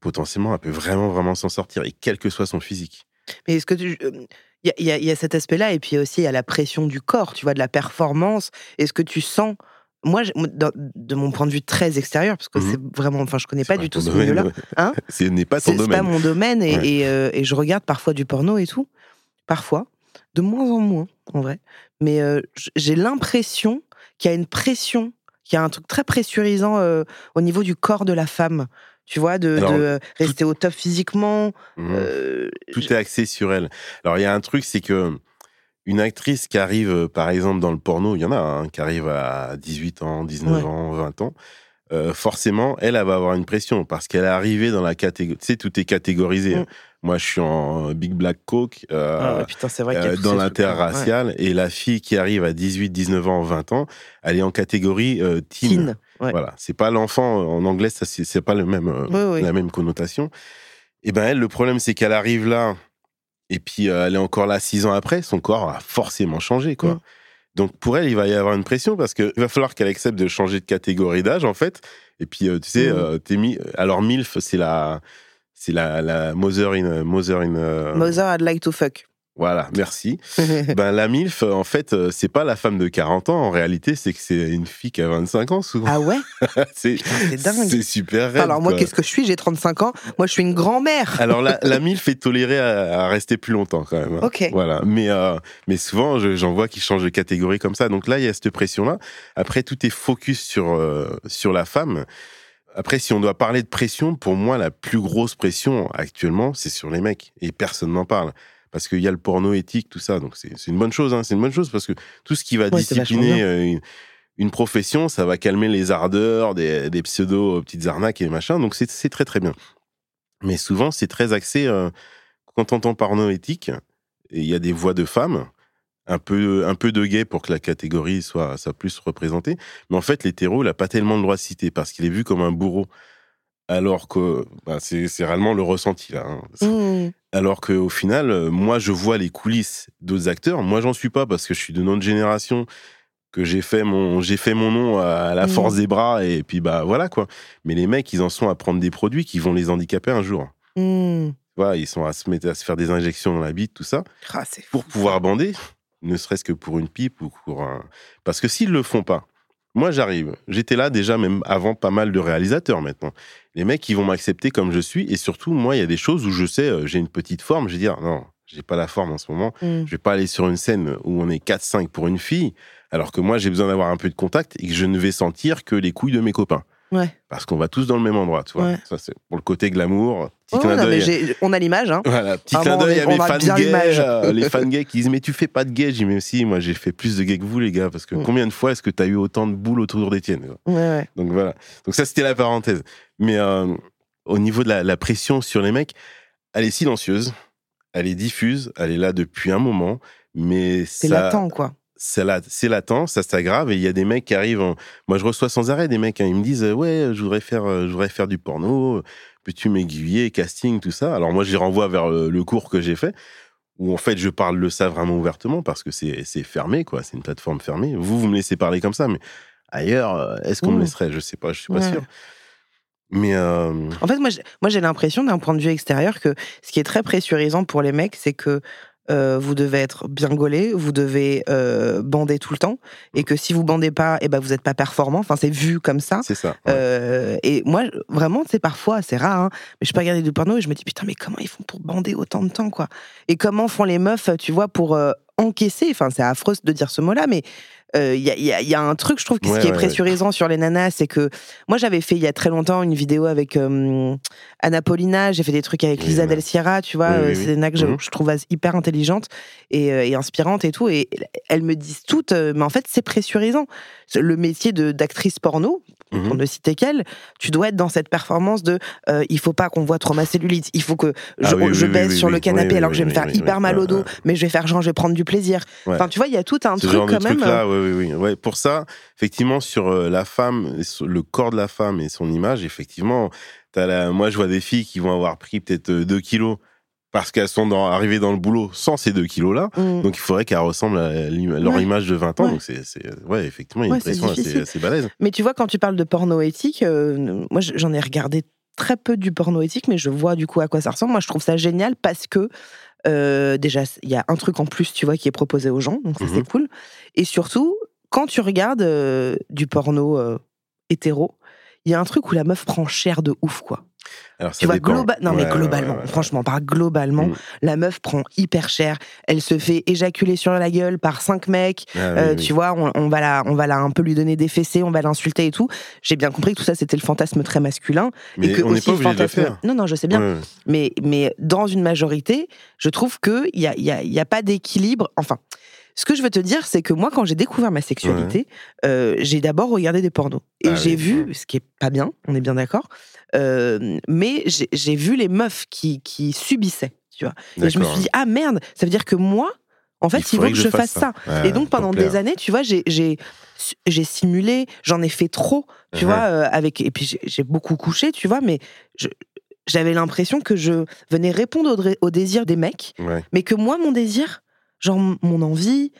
Potentiellement, elle peut vraiment, vraiment s'en sortir, et quel que soit son physique. Mais est-ce que tu. Il y, a- y y cet aspect-là, et puis aussi il y a la pression du corps, tu vois, de la performance. Est-ce que tu sens. Moi, de mon point de vue très extérieur, parce que Mhm. c'est vraiment. Enfin, je connais pas du tout ce domaine, milieu-là. Hein Ce n'est pas ton c'est pas domaine. mon domaine, et, Ouais. et, euh, et je regarde parfois du porno et tout. Parfois. De moins en moins, en vrai. Mais euh, j'ai l'impression qu'il y a une pression, qu'il y a un truc très pressurisant euh, au niveau du corps de la femme. Tu vois, de, Alors, de, rester au top physiquement. Mhm. euh, Tout est axé sur elle. Alors, il y a un truc, c'est que une actrice qui arrive, euh, par exemple, dans le porno, il y en a hein, qui arrive à 18 ans, 19 Ouais. ans, 20 ans. euh, forcément, elle, elle va avoir une pression parce qu'elle est arrivée dans la catégorie. Tu sais, tout est catégorisé. Hein. Moi, je suis en Big Black Coke. euh, ah putain, vrai euh, dans trucs-là. Ouais. l'interracial et la fille qui arrive à 18, 19 ans, 20 ans, elle est en catégorie teen. Teen, ouais. Voilà, c'est pas l'enfant en anglais, ça c'est pas le même euh, Oui, oui. la même connotation. Et ben elle, le problème c'est qu'elle arrive là et puis euh, elle est encore là six ans après, son corps a forcément changé quoi. Mm. Donc pour elle, il va y avoir une pression parce qu'il va falloir qu'elle accepte de changer de catégorie d'âge en fait. Et puis euh, tu sais, euh, t'es mis. Alors milf, c'est la, c'est la, la mother in, mother in. euh, Mother, I'd like to fuck. Voilà, merci. ben la milf, en fait, euh, c'est pas la femme de 40 ans. En réalité, c'est que c'est une fille qui a 25 ans souvent. ah ouais? C'est dingue. c'est super raide, Alors moi, qu'est-ce que je suis? J'ai 35 ans. Moi, je suis une grand-mère. Alors la, la MILF est tolérée à, à rester plus longtemps quand même. hein. Ok. Voilà. Mais, euh, mais souvent, je- j'en vois qui changent de catégorie comme ça. Donc là, il y a cette pression-là. Après, tout est focus sur, euh, sur la femme. Après, si on doit parler de pression, pour moi, la plus grosse pression actuellement, c'est sur les mecs. Et personne n'en parle. Parce qu'il y a le porno éthique, tout ça. Donc c'est une bonne chose. Hein. C'est une bonne chose parce que tout ce qui va Ouais, discipliner euh, une, une profession, ça va calmer les ardeurs des, des pseudo euh, petites arnaques et machin. Donc c'est très très bien. Mais souvent, c'est très axé. euh, quand on entend porno éthique, il y a des voix de femmes, un peu, un peu de gay pour que la catégorie soit, soit plus représentée. Mais en fait, l'hétéro, il n'a pas tellement le droit de citer parce qu'il est vu comme un bourreau. Alors que bah, c'est c'est réellement le ressenti là. hein. Mmh. Alors qu'au final, euh, moi, je vois les coulisses d'autres acteurs. Moi, j'en suis pas parce que je suis de notre génération, que j'ai fait mon, j'ai fait mon nom à la Mhm. force des bras et puis bah voilà quoi. Mais les mecs, ils en sont à prendre des produits qui vont les handicaper un jour. Mmh. Voilà, ils sont à se mettre à se faire des injections dans la bite, tout ça, Ah, pour pouvoir bander, ne serait-ce que pour une pipe ou pour un. Parce que s'ils le font pas, moi j'arrive. J'étais là déjà même avant pas mal de réalisateurs maintenant. Les mecs, ils vont m'accepter comme je suis et surtout moi, il y a des choses où je sais, euh, j'ai une petite forme, je vais dire non, j'ai pas la forme en ce moment. Mmh. Je vais pas aller sur une scène où on est 4-5 pour une fille, alors que moi j'ai besoin d'avoir un peu de contact et que je ne vais sentir que les couilles de mes copains. Ouais. Parce qu'on va tous dans le même endroit, tu vois. Ouais. Ça, c'est pour le côté glamour. Petit Oh, clin non, mais on a l'image, hein. Voilà, petit clin d'œil à mes fans gays, euh, les fans gays qui disent mais tu fais pas de gay, j'ai dit mais aussi moi j'ai fait plus de gays que vous les gars parce que Mm. combien de fois est-ce que tu as eu autant de boules autour ouais. Donc voilà. Donc ça c'était la parenthèse. Mais euh, au niveau de la, la pression sur les mecs, elle est silencieuse, elle est diffuse, elle est là depuis un moment, mais C'est latent, quoi. C'est la- c'est latent, ça s'aggrave et il y a des mecs qui arrivent. en- Moi, je reçois sans arrêt des mecs. hein, ils me disent ouais, je voudrais faire, euh, je voudrais faire du porno. Peux-tu m'aiguiller, casting, tout ça? Alors moi, je les renvoie vers le, le cours que j'ai fait où en fait je parle de ça vraiment ouvertement parce que c'est fermé quoi. C'est une plateforme fermée. Vous, vous me laissez parler comme ça, mais ailleurs, euh, est-ce qu'on me Mmh. laisserait? Je sais pas, je suis pas Ouais. sûr. Mais euh, En fait, moi, j'ai- moi, j'ai l'impression, d'un point de vue extérieur, que ce qui est très pressurisant pour les mecs, c'est que euh, vous devez être bien gaulé, vous devez euh, bander tout le temps, et que si vous bandez pas, eh ben, vous n'êtes pas performant. Enfin, c'est vu comme ça. c'est ça. ouais. Euh, et moi, vraiment, c'est parfois, c'est rare, hein, mais je peux regarder du porno et je me dis, putain, mais comment ils font pour bander autant de temps, quoi? Et comment font les meufs, tu vois, pour encaisser? Enfin, c'est affreux de dire ce mot-là, mais euh, il y, a, il y a- il y a un truc, je trouve, que ce Ouais, qui est ouais, pressurisant sur les nanas, c'est que moi, j'avais fait il y a très longtemps une vidéo avec euh, Anna Paulina, j'ai fait des trucs avec Lisa. Del Sierra, tu vois, Oui, oui, euh, oui. c'est des nanas que je, Mhm. je trouve hyper intelligentes et, euh, et inspirantes et tout, et elles me disent toutes, euh, mais en fait, c'est pressurisant. Le métier d'actrice porno, pour Mhm. ne citer qu'elle, tu dois être dans cette performance de euh, il faut pas qu'on voit trop ma cellulite, il faut que je, Ah oui, je oui, baisse oui, sur le canapé alors que je vais me faire hyper mal ouais, au dos, ouais. mais je vais faire genre je vais prendre du plaisir. Ouais. Enfin, tu vois, il y a tout un Ce truc genre de quand même. truc là, oui, oui, oui. Ouais, pour ça, effectivement, sur euh, la femme, sur le corps de la femme et son image, effectivement, t'as la... moi, je vois des filles qui vont avoir pris peut-être 2 kilos parce qu'elles sont dans... arrivées dans le boulot sans ces 2 kilos-là. Mm. Donc, il faudrait qu'elles ressemblent à leur Ouais. image de 20 ans. Ouais. Donc, c'est, c'est- ouais, effectivement, il y a une c'est pression assez, balèze. Mais tu vois, quand tu parles de porno éthique, euh, moi j'en ai regardé très peu du porno éthique, mais je vois du coup à quoi ça ressemble. Moi je trouve ça génial parce que euh, déjà il y a un truc en plus, tu vois, qui est proposé aux gens, donc ça Mhm. c'est cool. Et surtout, quand tu regardes euh, du porno hétéro, il y a un truc où la meuf prend cher de ouf, quoi. Alors, ça Tu vois, globa- non, mais Ouais, globalement, ouais, ouais. franchement, par globalement, Mm. la meuf prend hyper cher. Elle se fait éjaculer sur la gueule par cinq mecs. Ah, Euh, oui. Tu vois, on, on va la, on va la un peu lui donner des fessées, on va l'insulter et tout. J'ai bien compris que tout ça c'était le fantasme très masculin Mais et que on n'est aussi pas de le fantasme. faire. Non, non, je sais bien. Mais, mais dans une majorité, je trouve que il y a, il y a, y a pas d'équilibre. Enfin, ce que je veux te dire, c'est que moi, quand j'ai découvert ma sexualité, euh, j'ai d'abord regardé des pornos et Ah j'ai oui. vu, ce qui est pas bien, on est bien d'accord. Euh, mais j'ai vu les meufs qui, qui subissaient, tu vois. Et je me suis dit ah merde, ça veut dire que moi, en fait, il, faut que je fasse ça. Ouais, Et donc pendant des années, tu vois, j'ai simulé, j'en ai fait trop, tu Uh-huh. vois, euh, avec et puis j'ai- beaucoup couché, tu vois, mais je- j'avais l'impression que je venais répondre au, dé- au désir des mecs, Ouais. mais que moi mon désir, genre mon envie,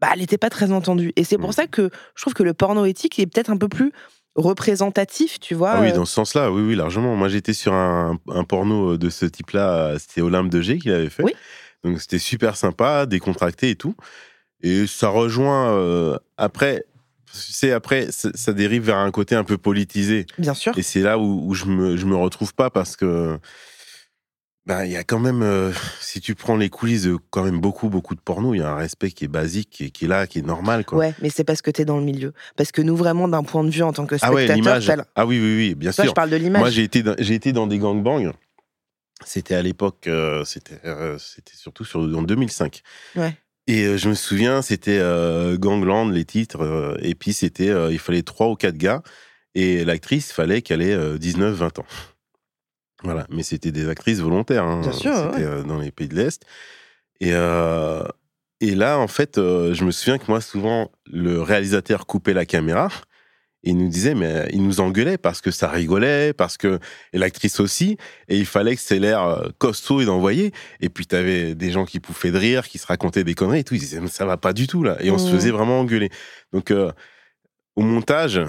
bah, elle n'était pas très entendue. Et c'est pour Mm. ça que je trouve que le porno éthique est peut-être un peu plus représentatif, tu vois. Ah oui, euh, dans ce sens-là, oui, oui, largement. Moi, j'étais sur un, un porno de ce type-là, c'était Olympe de G qu'il avait fait. Oui. Donc, c'était super sympa, décontracté et tout. Et ça rejoint, euh, après, tu sais, après, ça, ça dérive vers un côté un peu politisé. Bien sûr. Et c'est là où, où je me, je me retrouve pas parce que, bah, il y a quand même, euh, si tu prends les coulisses de quand même beaucoup, beaucoup de porno, il y a un respect qui est basique, qui est, qui est là, qui est normal, quoi. Ouais, mais c'est parce que tu es dans le milieu. Parce que nous, vraiment, d'un point de vue en tant que ah ouais, spectateur, l'image. t'as le- Ah oui, oui, oui, bien Toi, sûr. je parle de l'image. Moi, j'ai été, dans, j'ai été dans des gangbangs. C'était à l'époque, euh, c'était, euh, c'était surtout sur, en 2005. Ouais. Et je me souviens, c'était Gangland, les titres. et puis, c'était, il fallait trois ou quatre gars. Et l'actrice, fallait qu'elle ait 19-20 ans. Voilà. Mais c'était des actrices volontaires. hein. Bien sûr, C'était ouais. euh, dans les pays de l'Est. Et, euh, et là, en fait, euh, je me souviens que moi, souvent, le réalisateur coupait la caméra. Et il nous disait, mais il nous engueulait parce que ça rigolait, parce que. Et l'actrice aussi. Et il fallait que c'est l'air costaud et d'envoyer. Et puis, t'avais des gens qui pouffaient de rire, qui se racontaient des conneries et tout. Ils disaient, mais ça va pas du tout, là. Et on se Mhm. faisait vraiment engueuler. Donc, euh, au montage.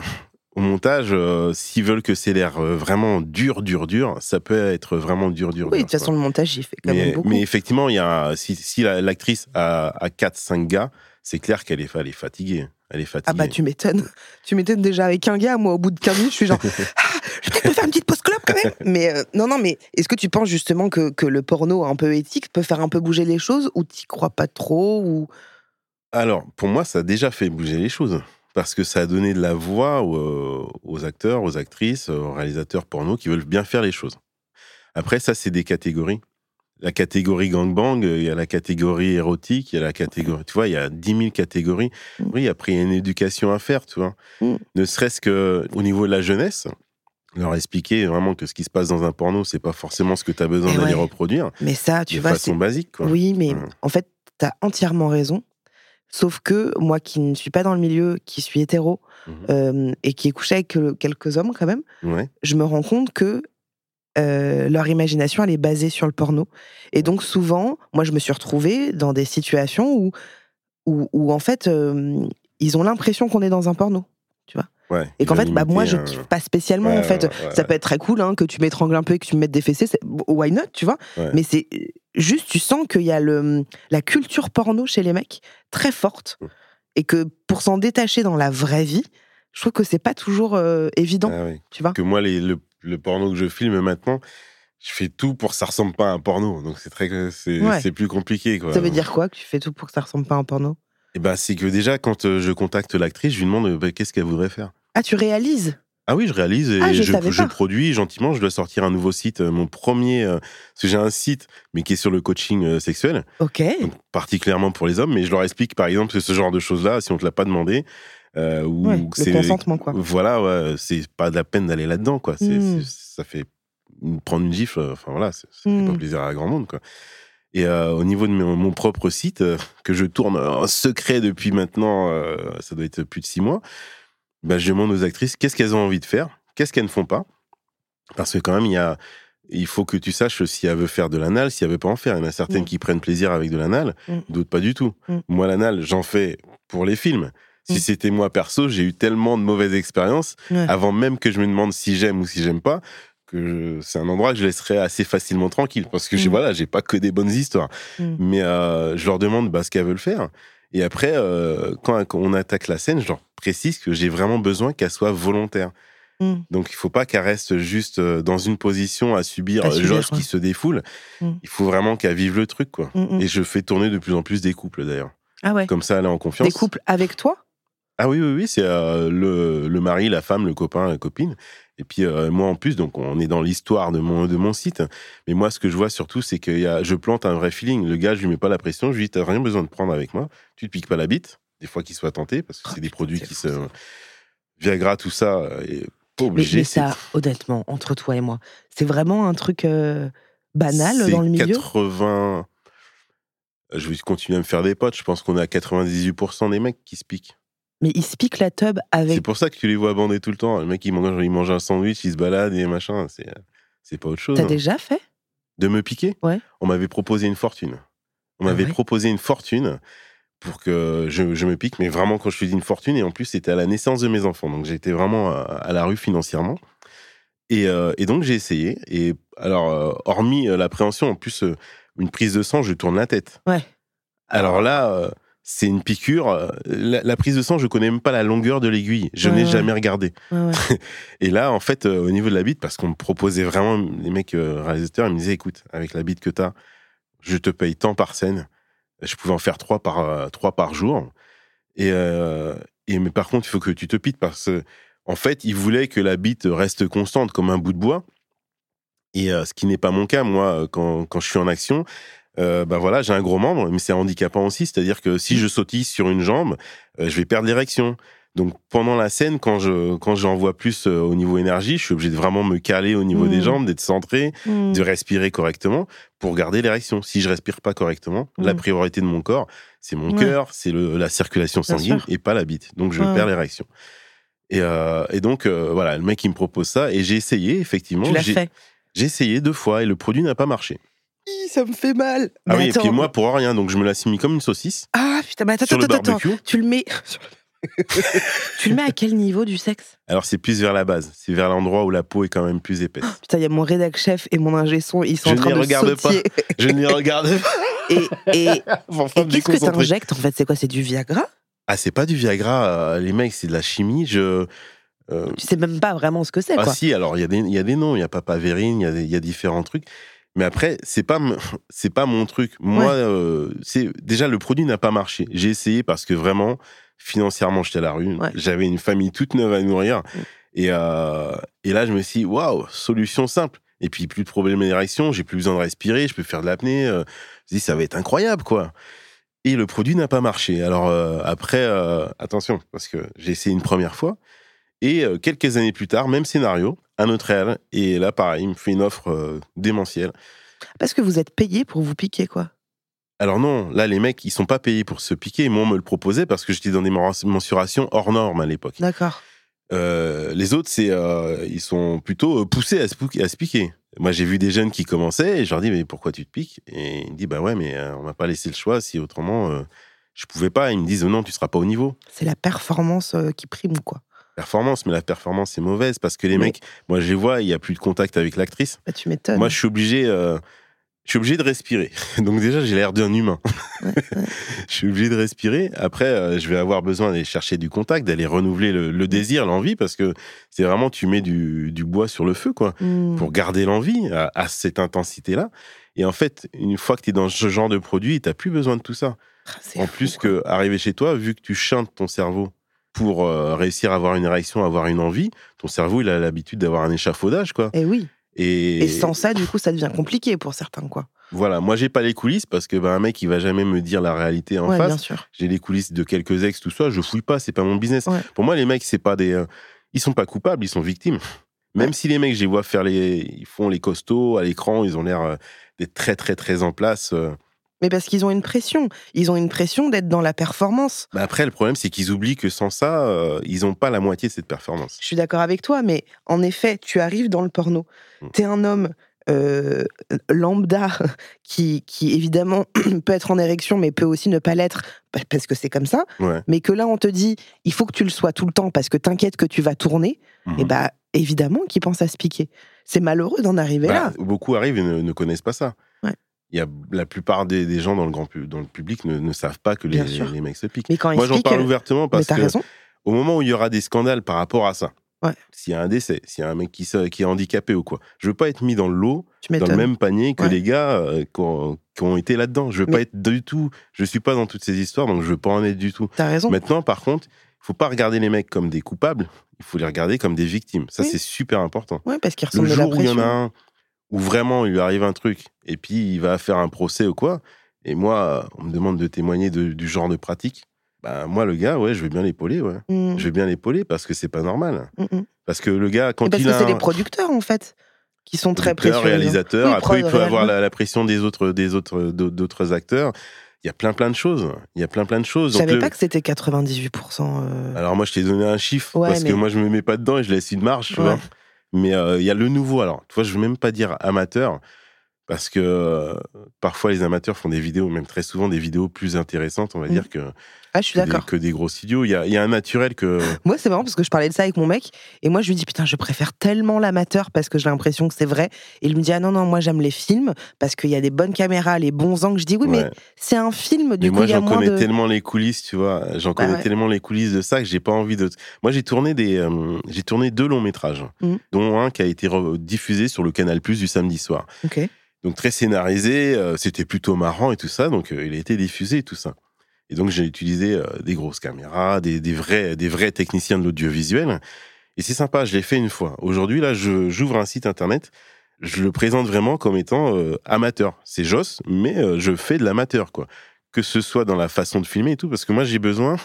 Au montage, euh, s'ils veulent que c'est l'air euh, vraiment dur, dur, dur, ça peut être vraiment dur, dur, Oui, de dur. toute façon, le montage, il fait quand même mais, beaucoup. mais effectivement, il y a, si, si la- l'actrice a, a 4-5 gars, c'est clair qu'elle est, elle est fatiguée. Elle est fatiguée. Ah bah tu m'étonnes. Tu m'étonnes déjà avec un gars, moi au bout de 15 minutes, je suis genre, ah, je vais peut-être me faire une petite pause clope quand même. Mais euh, non, non, mais est-ce que tu penses justement que, que le porno un peu éthique peut faire un peu bouger les choses ou t'y crois pas trop ou... Alors, pour moi, ça a déjà fait bouger les choses. Parce que ça a donné de la voix aux, aux acteurs, aux actrices, aux réalisateurs porno qui veulent bien faire les choses. Après, ça, c'est des catégories. La catégorie gangbang, il y a la catégorie érotique, il y a la catégorie. Tu vois, il y a 10 000 catégories. Mm. Oui, après, il y a une éducation à faire, tu vois. Mm. Ne serait-ce que au niveau de la jeunesse, leur expliquer vraiment que ce qui se passe dans un porno, c'est pas forcément ce que tu as besoin Eh d'aller ouais. reproduire Mais ça, tu de vois, façon c'est... basique, quoi. Oui, mais Mm. en fait, t'as entièrement raison. Sauf que moi qui ne suis pas dans le milieu, qui suis hétéro Mhm. euh, et qui ai couché avec quelques hommes quand même, Ouais. je me rends compte que euh, leur imagination, elle est basée sur le porno. Et donc, souvent, moi, je me suis retrouvée dans des situations où, où, où, en fait, euh, ils ont l'impression qu'on est dans un porno. Ouais. Et qu'en fait, bah, moi, je kiffe euh, pas spécialement, ouais, en fait. ouais, Ça peut être très cool hein, que tu m'étrangles un peu et que tu me mettes des fessées, c'est- why not, tu vois. Mais c'est juste, tu sens qu'il y a le, la culture porno chez les mecs très forte. Mm. Et que pour s'en détacher dans la vraie vie, je trouve que c'est pas toujours euh, évident, Ah oui. tu vois. que moi, les- le, le porno que je filme maintenant, je fais tout pour que ça ressemble pas à un porno. Donc c'est très, c'est Ouais. c'est plus compliqué. Quoi. Ça veut dire quoi que tu fais tout pour que ça ressemble pas à un porno? Et ben, c'est que déjà, quand euh, je contacte l'actrice, je lui demande euh, bah, qu'est-ce qu'elle voudrait faire? Ah, tu réalises? Ah oui, je réalise et Ah, je je, je produis gentiment. Je dois sortir un nouveau site, euh, mon premier, euh, parce que j'ai un site, mais qui est sur le coaching euh, sexuel, Ok. donc particulièrement pour les hommes. Mais je leur explique, par exemple, que ce genre de choses-là, si on te l'a pas demandé, euh, ou Ouais, c'est consentement, quoi. Voilà, ouais, c'est pas de la peine d'aller là-dedans, quoi. Mm. c'est- ça fait prendre une gifle. Enfin voilà, ça fait Mm. pas plaisir à grand monde, quoi. Et euh, au niveau de mon, mon propre site, euh, que je tourne en secret depuis maintenant, euh, ça doit être plus de six mois, bah, je demande aux actrices qu'est-ce qu'elles ont envie de faire, qu'est-ce qu'elles ne font pas? Parce que quand même, il y a, il faut que tu saches si elle veut faire de l'anal, si elle veut pas en faire. Il y en a certaines Mm. qui prennent plaisir avec de l'anal, Mm. d'autres pas du tout. Mm. Moi, l'anal, j'en fais pour les films. Si Mm. c'était moi perso, j'ai eu tellement de mauvaises expériences avant même que je me demande si j'aime ou si j'aime pas que je- c'est un endroit que je laisserais assez facilement tranquille parce que j'ai Mm. voilà j'ai pas que des bonnes histoires mais euh, je leur demande bah, ce qu'elles veulent faire et après euh, quand, quand on attaque la scène je leur précise que j'ai vraiment besoin qu'elle soit volontaire Mm. donc il faut pas qu'elle reste juste euh, dans une position à subir euh, Josh ouais. qui se défoule Mm. il faut vraiment qu'elle vive le truc quoi Mm, mm. et je fais tourner de plus en plus des couples d'ailleurs Ah ouais. comme ça elle est en confiance Des couples avec toi? Ah oui, oui, oui, c'est euh, le, le mari, la femme, le copain, la copine. Et puis euh, moi en plus, donc on est dans l'histoire de mon, de mon site. Mais moi, ce que je vois surtout, c'est que y a, je plante un vrai feeling. Le gars, je lui mets pas la pression. Je lui dis, t'as rien besoin de prendre avec moi. Tu te piques pas la bite. Des fois qu'il soit tenté, parce que Oh, c'est des produits qui se... Viagra, tout ça, euh, est pas mais, obligé. mais c'est- ça, honnêtement, entre toi et moi, c'est vraiment un truc euh, banal dans le milieu? 80... Je vais continuer à me faire des potes. Je pense qu'on est à 98% des mecs qui se piquent. Mais ils se la tub C'est avec. pour ça que tu les vois bander tout le temps. Le mec, il mange, il mange un sandwich, il se balade et machin. C'est, c'est pas autre chose. T'as hein. déjà fait? De me piquer? Ouais. On m'avait proposé une fortune. On Ah m'avait ouais? proposé une fortune pour que je, je me pique, mais vraiment quand je faisais une fortune. Et en plus, c'était à la naissance de mes enfants. Donc j'étais vraiment à, à la rue financièrement. Et, euh, et donc j'ai essayé. Et alors, euh, hormis euh, l'appréhension, en plus, euh, une prise de sang, je tourne la tête. Ouais. Alors là, euh, c'est une piqûre. euh, La, la prise de sang, je connais même pas la longueur de l'aiguille. Je Ouais, n'ai ouais. jamais regardé. Ouais. Et là, en fait, euh, au niveau de la bite, parce qu'on me proposait vraiment, les mecs euh, réalisateurs, ils me disaient, écoute, avec la bite que t'as, je te paye tant par scène. Je pouvais en faire trois par, euh, trois par jour. Et, et mais par contre, il faut que tu te pites parce que, en fait, ils voulaient que la bite reste constante comme un bout de bois. Et ce qui n'est pas mon cas, moi, quand, quand je suis en action, euh, bah voilà, j'ai un gros membre, mais c'est handicapant aussi. C'est-à-dire que si je sautille sur une jambe, euh, je vais perdre l'érection. Donc pendant la scène, quand je quand j'en vois plus euh, au niveau énergie, je suis obligé de vraiment me caler au niveau des jambes, d'être centré, Mm. de respirer correctement pour garder l'érection. Si je respire pas correctement, la priorité de mon corps, c'est mon cœur, c'est la circulation sanguine et pas la bite. Donc je perds l'érection. Et, euh, et donc voilà, le mec il me propose ça et j'ai essayé effectivement. Tu l'as fait. j'ai essayé deux fois et le produit n'a pas marché. Ça me fait mal. Ah Mais oui, et puis moi pour rien, donc je me la suis mis comme une saucisse Ah putain, mais attends, sur le attends, attends. Tu le mets. tu le mets à quel niveau du sexe? Alors c'est plus vers la base, c'est vers l'endroit où la peau est quand même plus épaisse. Putain, il y a mon rédac chef et mon ingé son, ils sont Je en train de regarde pas. sautiller. Je ne les regarde pas. Et, et, et qu'est-ce que t'injectes en fait? C'est quoi C'est du Viagra? Ah, c'est pas du Viagra, euh, les mecs, c'est de la chimie. Je. euh, Tu sais même pas vraiment ce que c'est, ah, quoi. si, alors il y, a des- il y a des noms, il y a Papavérine, y, il y a différents trucs. Mais après, c'est pas, c'est pas mon truc. Moi, Ouais. euh, c'est déjà le produit n'a pas marché. J'ai essayé parce que vraiment, financièrement, j'étais à la rue. Ouais. J'avais une famille toute neuve à nourrir. Mm. Et, euh, et là, je me suis dit, waouh, solution simple. Et puis, plus de problème d'érection, j'ai plus besoin de respirer, je peux faire de l'apnée. euh, je me suis dit, ça va être incroyable, quoi. Et le produit n'a pas marché. Alors, euh, après, attention, parce que j'ai essayé une première fois. Et euh, quelques années plus tard, même scénario, un autre réel. Et là, pareil, il me fait une offre euh, démentielle. Parce que vous êtes payé pour vous piquer, quoi. Alors non, là, les mecs, ils sont pas payés pour se piquer. Moi, on me le proposait parce que j'étais dans des mensurations hors normes à l'époque. D'accord. Euh, les autres, c'est, euh, ils sont plutôt poussés à se, pou- à se piquer. Moi, j'ai vu des jeunes qui commençaient et je leur dis, mais pourquoi tu te piques? Et il me dit, bah ouais, mais on m'a pas laissé le choix. Si autrement, je pouvais pas. Ils me disent, non, tu seras pas au niveau. C'est la performance qui prime, quoi. Performance, mais la performance est mauvaise parce que les mecs, moi, je les vois, il y a plus de contact avec l'actrice. Bah, tu m'étonnes. Moi, je suis obligé, euh, je suis obligé de respirer. Donc déjà, j'ai l'air d'un humain. je suis obligé de respirer. Après, euh, je vais avoir besoin d'aller chercher du contact, d'aller renouveler le, le désir, l'envie, parce que c'est vraiment, tu mets du, du bois sur le feu, quoi, Mm. pour garder l'envie à, à cette intensité-là. Et en fait, une fois que tu es dans ce genre de produit, tu plus besoin de tout ça. Ah, En fou, plus quoi. que arriver chez toi, vu que tu chantes ton cerveau pour euh, réussir à avoir une érection, avoir une envie, ton cerveau, il a l'habitude d'avoir un échafaudage, quoi. Et oui. Et, Et sans ça, du coup, ça devient compliqué pour certains, quoi. voilà, moi j'ai pas les coulisses parce que bah, un mec il va jamais me dire la réalité en ouais, bien face. sûr. J'ai les coulisses de quelques ex, tout ça, je fouille pas, c'est pas mon business. Ouais. Pour moi, les mecs, c'est pas des. euh, ils sont pas coupables, ils sont victimes. Même Ouais. si les mecs, je les vois faire les. Ils font les costauds à l'écran, ils ont l'air euh, d'être très, très, très en place. euh. Mais parce qu'ils ont une pression. Ils ont une pression d'être dans la performance. Bah, après, le problème, c'est qu'ils oublient que sans ça, euh, ils ont pas la moitié de cette performance. Je suis d'accord avec toi, mais en effet, tu arrives dans le porno. Mm. T'es un homme euh, lambda qui, qui, évidemment, peut être en érection, mais peut aussi ne pas l'être pa- parce que c'est comme ça. Ouais. Mais que là, on te dit, il faut que tu le sois tout le temps parce que t'inquiètes que tu vas tourner. Mhm. Et bah, évidemment qu'ils pensent à se piquer. C'est malheureux d'en arriver Bah, là. beaucoup arrivent et ne, ne connaissent pas ça. Il y a la plupart des, des gens dans le grand pu- dans le public ne, ne savent pas que les, mecs se piquent. Mais quand Moi, j'en parle euh, ouvertement parce que raison. au moment où il y aura des scandales par rapport à ça, Ouais. s'il y a un décès, s'il y a un mec qui, est handicapé ou quoi, je veux pas être mis dans le lot, Tu dans le même panier que Ouais. les gars euh, qui, ont, qui ont été là-dedans. Je veux Mais- pas être du tout, je suis pas dans toutes ces histoires, donc je veux pas en être du tout. T'as raison. Maintenant, par contre, il faut pas regarder les mecs comme des coupables, il faut les regarder comme des victimes. Ça, Oui. c'est super important. Ouais, parce qu'ils Le ressentent de la jour où il y en pression. a un où vraiment il lui arrive un truc et puis il va faire un procès ou quoi, et moi, on me demande de témoigner de- du genre de pratique, bah, moi, le gars, ouais, je vais bien l'épauler, ouais. Mm, Je vais bien l'épauler parce que c'est pas normal. mm, mm. Parce que le gars, quand Et parce il que a c'est un les producteurs, en fait, qui sont très précieux. réalisateur, Oui, après il peut avoir la, la pression des autres, des autres, d'au- d'autres acteurs. Il y a plein plein de choses. Il y a plein plein de choses. Je Donc, savais le- pas que c'était 98%. euh, Alors moi, je t'ai donné un chiffre Ouais, parce mais- que moi, je me mets pas dedans et je laisse une marge, tu vois. Mais euh, il y a le nouveau. Alors, tu vois, je veux même pas dire amateur parce que euh, parfois les amateurs font des vidéos, même très souvent des vidéos plus intéressantes, on va Mm. dire, que, Ah, je suis que, des, que des gros idiots. Il y a, il y a un naturel que. Moi, c'est marrant parce que je parlais de ça avec mon mec et moi, je lui dis putain, je préfère tellement l'amateur parce que j'ai l'impression que c'est vrai. Et il me dit ah non, non, moi, j'aime les films parce qu'il y a des bonnes caméras, les bons angles. Je dis oui, mais c'est un film, du Mais coup, moi, j'en connais de. tellement les coulisses, tu vois. J'en Bah connais ouais. tellement les coulisses de ça que j'ai pas envie de. Moi, j'ai tourné des, euh, j'ai tourné deux longs métrages, Mhm. dont un qui a été diffusé sur le Canal Plus du samedi soir. Ok. Donc très scénarisé, euh, c'était plutôt marrant et tout ça. Donc euh, il a été diffusé et tout ça. Et donc j'ai utilisé euh, des grosses caméras, des, des vrais, des vrais techniciens de l'audiovisuel. Et c'est sympa, je l'ai fait une fois. Aujourd'hui, là, j'ouvre un site internet. Je le présente vraiment comme étant amateur. C'est Joss, mais je fais de l'amateur, quoi. Que ce soit dans la façon de filmer et tout, parce que moi, j'ai besoin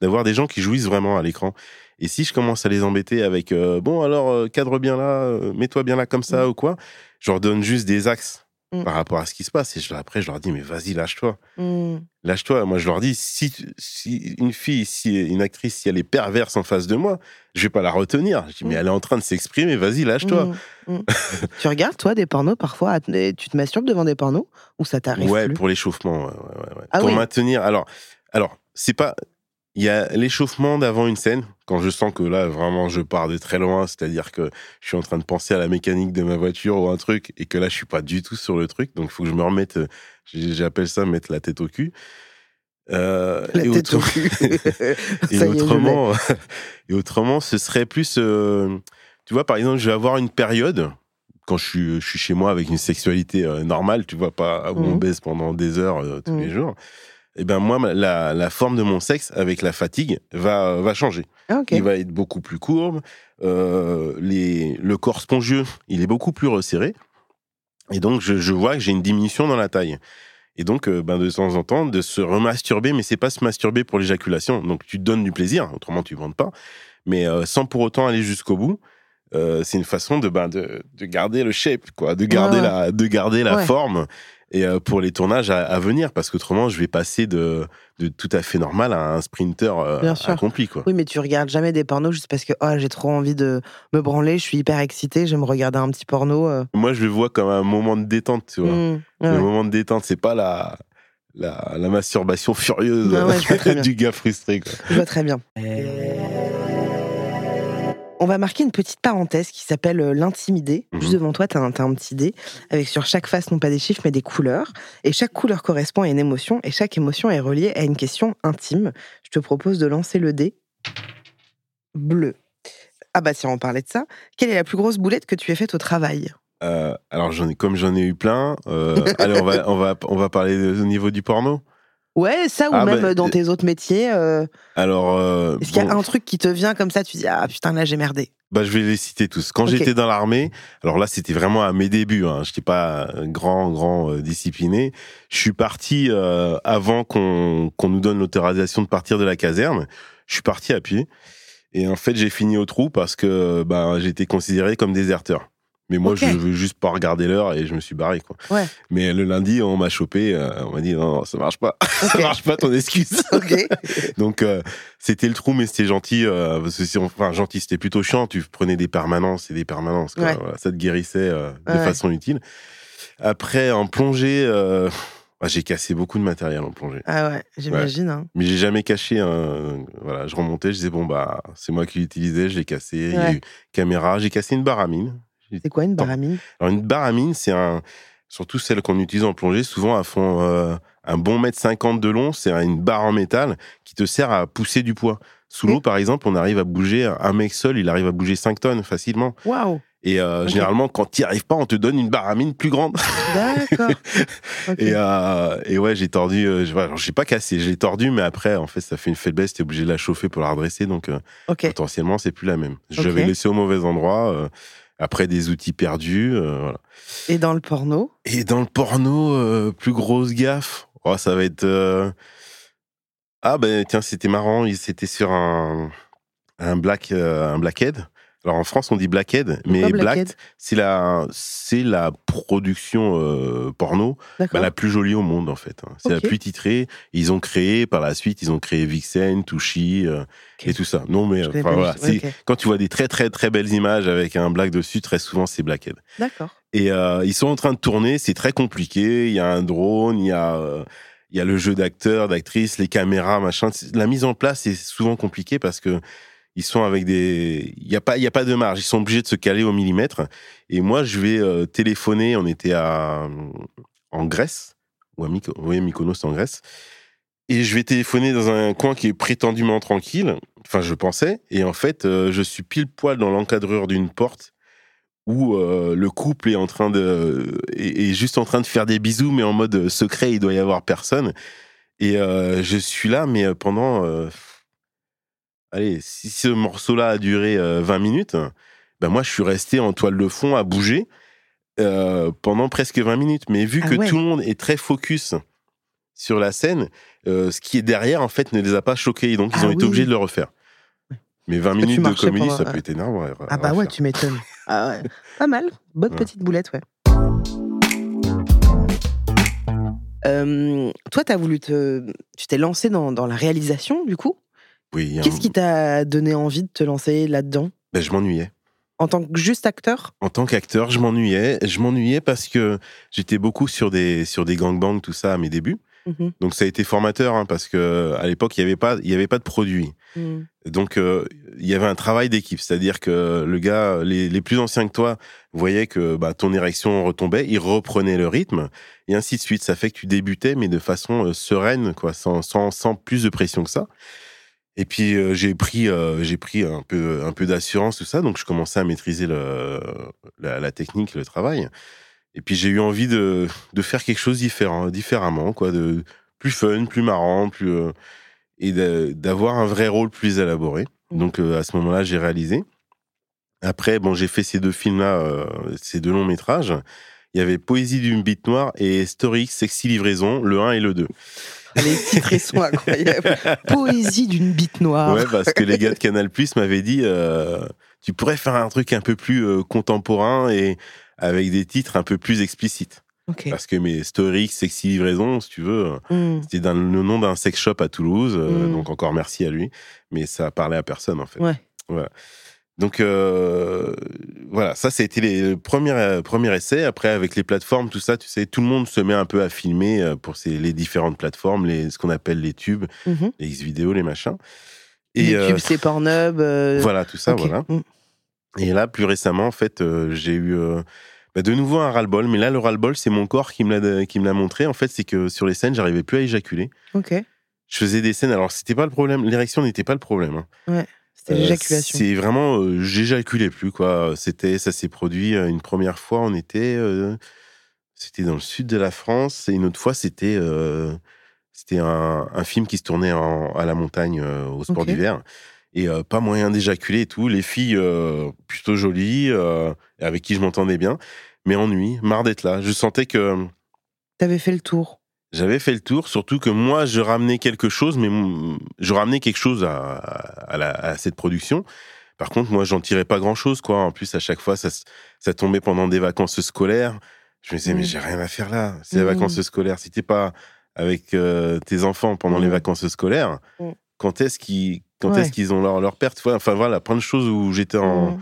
d'avoir des gens qui jouissent vraiment à l'écran. Et si je commence à les embêter avec bon, alors cadre bien là, mets-toi bien là comme ça ou quoi, je leur donne juste des axes Mm. par rapport à ce qui se passe. Et je, après, je leur dis, mais vas-y, lâche-toi. Hmm. Lâche-toi. Moi, je leur dis, si, si une fille, si une actrice, si elle est perverse en face de moi, je vais pas la retenir. Je dis, mais Mm. elle est en train de s'exprimer, vas-y, lâche-toi. Tu regardes, toi, des pornos parfois Tu te masturbes devant des pornos ou ça t'arrive Ouais, plus? pour l'échauffement. ouais, ouais, ouais, ouais. Ah pour oui. maintenir. Alors, alors c'est pas. Il y a l'échauffement d'avant une scène, quand je sens que là, vraiment, je pars de très loin, c'est-à-dire que je suis en train de penser à la mécanique de ma voiture ou un truc, et que là, je suis pas du tout sur le truc, donc il faut que je me remette, euh, j'appelle ça mettre la tête au cul. Euh, La et tête au autrement- cul. et autrement, et autrement, ce serait plus, euh, tu vois, par exemple, je vais avoir une période quand je suis, je suis chez moi avec une sexualité euh, normale, tu vois, pas où on Mhm. baise pendant des heures tous les jours. Et ben moi, la, la forme de mon sexe avec la fatigue va va changer. Ah. Il va être beaucoup plus courbe. euh, les, le corps spongieux, il est beaucoup plus resserré. Et donc, je, je vois que j'ai une diminution dans la taille. Et donc, euh, ben, de temps en temps, de se remasturber, mais c'est pas se masturber pour l'éjaculation. Donc, tu te donnes du plaisir, autrement, tu ne bandes pas. Mais euh, sans pour autant aller jusqu'au bout. Euh, c'est une façon de, ben, de, de garder le shape, quoi, de garder ouais. la, de garder la Ouais. forme. Et euh, pour les tournages à, à venir, parce qu'autrement, je vais passer de, de tout à fait normal à un sprinter euh, Bien accompli, quoi. Oui, mais tu regardes jamais des pornos juste parce que oh, j'ai trop envie de me branler, je suis hyper excitée, je vais me regarder un petit porno. euh. Moi, je le vois comme un moment de détente, tu vois. Ouais, Le moment de détente, c'est pas la, la, la masturbation furieuse Ouais, ouais, du gars frustré. Quoi. Je vois très bien. On va marquer une petite parenthèse qui s'appelle euh, l'intimidé. Mhm. Juste devant toi, tu as, un petit dé avec sur chaque face, non pas des chiffres, mais des couleurs. Et chaque couleur correspond à une émotion et chaque émotion est reliée à une question intime. Je te propose de lancer le dé bleu. Ah bah tiens, on parlait de ça. Quelle est la plus grosse boulette que tu aies faite au travail? Euh, alors, j'en ai, comme j'en ai eu plein, euh, allez, on va, on, va, on va parler de- au niveau du porno? Ouais, ça ou Ah même bah, dans tes autres métiers. euh, Alors, euh, Est-ce qu'il y a bon, un truc qui te vient comme ça, tu dis ah putain là j'ai merdé. bah, je vais les citer tous. Quand j'étais dans l'armée, alors là, c'était vraiment à mes débuts. Hein, je n'étais pas grand, grand euh, discipliné. Je suis parti euh, avant qu'on qu'on nous donne l'autorisation de partir de la caserne. Je suis parti à pied. Et en fait, j'ai fini au trou parce que bah, été considéré comme déserteur. Mais moi, Ok. je veux juste pas regarder l'heure et je me suis barré. Quoi. Ouais. Mais le lundi, on m'a chopé. euh, on m'a dit non, non, ça marche pas. ça Ok. marche pas ton excuse. Ok. Donc euh, c'était le trou, mais c'était gentil. euh, parce que c'est- enfin gentil, c'était plutôt chiant. Tu prenais des permanences et des permanences. quoi. Ouais. Voilà, ça te guérissait euh, de Ouais. façon utile. Après, en plongée, ah, j'ai cassé beaucoup de matériel en plongée. Ah ouais, j'imagine. hein. Mais j'ai jamais caché. un- Voilà, je remontais, je disais bon bah c'est moi qui l'utilisais, je l'ai cassé. Il y a Ouais. eu caméra, j'ai cassé une baramine. C'est quoi une baramine? Alors une baramine, c'est un, surtout celle qu'on utilise en plongée, souvent elles font euh, un bon mètre cinquante de long. C'est une barre en métal qui te sert à pousser du poids. Sous l'eau, par exemple, on arrive à bouger un mec seul, il arrive à bouger 5 tonnes facilement. Waouh Et euh, généralement, quand tu n'y arrives pas, on te donne une baramine plus grande. D'accord. Et, euh, et ouais, j'ai tordu. Euh, je j'ai pas cassé, j'ai tordu, mais après, en fait, ça fait une faiblesse. T'es obligé de la chauffer pour la redresser, donc euh, Ok. potentiellement, c'est plus la même. Je l'avais laissé au mauvais endroit. Après des outils perdus, euh, voilà. Et dans le porno? Et dans le porno, euh, plus grosse gaffe, oh, ça va être. euh, Ah ben tiens, c'était marrant, c'était sur un un black un blackhead. Alors en France, on dit Blackhead, mais Blackhead c'est la, c'est la production euh, porno bah, la plus jolie au monde en fait. hein. C'est la plus titrée. Ils ont créé par la suite, ils ont créé Vixen, Tushy euh, et tout ça. Non mais voilà, quand tu vois des très très très belles images avec un black dessus, très souvent c'est Blackhead. D'accord. Et euh, ils sont en train de tourner, c'est très compliqué. Il y a un drone, il y a, il y a le jeu d'acteurs, d'actrices, les caméras, machin. La mise en place est souvent compliquée parce que ils sont avec des, il y a pas, il y a pas de marge. Ils sont obligés de se caler au millimètre. Et moi, je vais euh, téléphoner. On était à en Grèce ou à Myko- oui, Mykonos en Grèce. Et je vais téléphoner dans un coin qui est prétendument tranquille. Enfin, je pensais. Et en fait, euh, je suis pile poil dans l'encadreur d'une porte où euh, le couple est en train de est, juste en train de faire des bisous, mais en mode secret. Il doit y avoir personne. Et je suis là, mais pendant allez, si ce morceau-là a duré euh, 20 minutes, ben moi je suis resté en toile de fond à bouger euh, pendant presque 20 minutes. Mais vu Ah que ouais. tout le monde est très focus sur la scène, euh, ce qui est derrière en fait ne les a pas choqués, donc ils Ah ont été obligés de le refaire. Mais 20 que tu minutes de comédie, pendant- ça peut être énorme. à- à Ah bah ouais, tu m'étonnes. Ah ouais. Pas mal. Bonne Ouais. petite boulette, ouais. Euh, toi, t'as voulu te, tu t'es lancé dans, dans la réalisation, du coup? Oui, y Qu'est-ce un- qui t'a donné envie de te lancer là-dedans? Ben, je m'ennuyais. En tant que juste acteur? En tant qu'acteur, je m'ennuyais. Je m'ennuyais parce que j'étais beaucoup sur des, sur des gangbangs, tout ça, à mes débuts. Mhm. Donc ça a été formateur, hein, parce que à l'époque, il n'y avait, pas- il y avait pas de produit. Mhm. Donc, euh, il y avait un travail d'équipe, c'est-à-dire que le gars, les, les plus anciens que toi, voyaient que bah, ton érection retombait, ils reprenaient le rythme, et ainsi de suite. Ça fait que tu débutais, mais de façon euh, sereine, quoi, sans, sans, sans plus de pression que ça. Et puis euh, j'ai pris, euh, j'ai pris un peu, un peu d'assurance tout ça, donc je commençais à maîtriser le, la, la technique, le travail. Et puis j'ai eu envie de, de faire quelque chose différent, différemment, quoi, de plus fun, plus marrant, plus euh, et d'avoir un vrai rôle plus élaboré. Mhm. Donc à ce moment-là, j'ai réalisé. Après, bon, j'ai fait ces deux films-là, ces deux longs métrages. Il y avait Poésie d'une bite noire et Story Sexy Livraison, le 1 et le 2. Les titres sont incroyables. Poésie d'une bite noire. Ouais, parce que les gars de Canal Plus m'avaient dit euh, tu pourrais faire un truc un peu plus euh, contemporain et avec des titres un peu plus explicites. Parce que mes Story X Sexy Livraison, si tu veux, Mhm. c'était dans le nom d'un sex shop à Toulouse, euh, Mm. donc encore merci à lui, mais ça parlait à personne en fait. Ouais. Donc euh, voilà, ça ça a été les le premier, euh, premier essai. Après, avec les plateformes, tout ça, tu sais, tout le monde se met un peu à filmer euh, pour ces, les différentes plateformes, les, ce qu'on appelle les tubes, Mhm. les X-vidéos, les machins. Les euh, tubes, c'est Pornhub. voilà, tout ça, voilà. Mhm. Et là, plus récemment, en fait, j'ai eu bah, de nouveau un ras-le-bol. Mais là, le ras-le-bol, c'est mon corps qui me l'a montré. En fait, c'est que sur les scènes, j'arrivais plus à éjaculer. Ok. Je faisais des scènes. Alors, c'était pas le problème. L'érection n'était pas le problème. hein. C'était Euh, l'éjaculation. C'est vraiment, euh, j'éjaculais plus quoi. C'était, ça s'est produit euh, une première fois. On était, c'était dans le sud de la France et une autre fois c'était, c'était un, un film qui se tournait en- à la montagne euh, au sport d'hiver et euh, pas moyen d'éjaculer et tout. Les filles euh, plutôt jolies avec qui je m'entendais bien, mais ennui, marre d'être là. Je sentais que T'avais fait le tour. J'avais fait le tour, surtout que moi, je ramenais quelque chose, mais je ramenais quelque chose à, à, la- à cette production. Par contre, moi, j'en tirais pas grand-chose, quoi. En plus, à chaque fois, ça, ça tombait pendant des vacances scolaires. Je me disais, mais j'ai rien à faire là. C'est les Mm. vacances scolaires. Si t'es pas avec euh, tes enfants pendant les Mm. vacances scolaires, Mm. quand est-ce qu'ils quand Ouais. est-ce qu'ils ont leur, leur perte Enfin, voilà, plein de choses où j'étais en,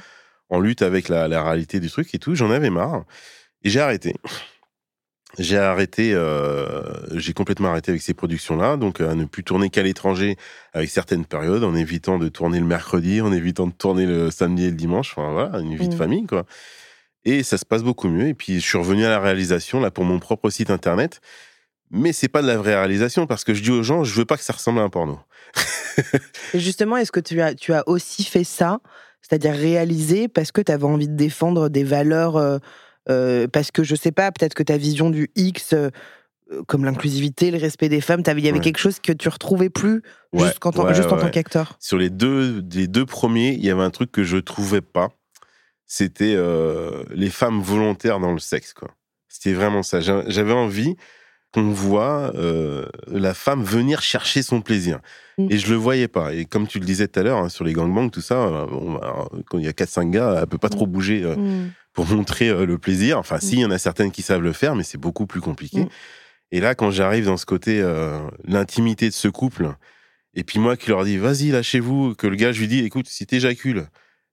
en lutte avec la, la réalité du truc et tout. J'en avais marre. Et j'ai arrêté. J'ai arrêté, euh, j'ai complètement arrêté avec ces productions-là, donc à ne plus tourner qu'à l'étranger avec certaines périodes, en évitant de tourner le mercredi, en évitant de tourner le samedi et le dimanche. Enfin voilà, une vie de Mhm. famille, quoi. Et ça se passe beaucoup mieux. Et puis je suis revenu à la réalisation là pour mon propre site internet, mais c'est pas de la vraie réalisation parce que je dis aux gens, je veux pas que ça ressemble à un porno. Et justement, est-ce que tu as, tu as aussi fait ça, c'est-à-dire réaliser parce que tu avais envie de défendre des valeurs, euh, euh, parce que je sais pas, peut-être que ta vision du X, euh, euh, comme l'inclusivité, le respect des femmes, il y avait Ouais. quelque chose que tu retrouvais plus Ouais, juste, ouais, juste en ouais. tant qu'acteur? Sur les deux, des deux premiers, il y avait un truc que je trouvais pas. C'était euh, les femmes volontaires dans le sexe, quoi. C'était vraiment ça. J'a- J'avais envie, qu'on voit euh, la femme venir chercher son plaisir. Mm. Et je le voyais pas. Et comme tu le disais tout à l'heure, hein, sur les gangbangs, tout ça, euh, bah, quand il y a 4-5 gars, elle peut pas trop bouger euh, Mm. pour montrer euh, le plaisir. Enfin, si, il y en a certaines qui savent le faire, mais c'est beaucoup plus compliqué. Mm. Et là, quand j'arrive dans ce côté, euh, l'intimité de ce couple, et puis moi qui leur dis, vas-y, lâchez-vous, que le gars, je lui dis, écoute, si t'éjacules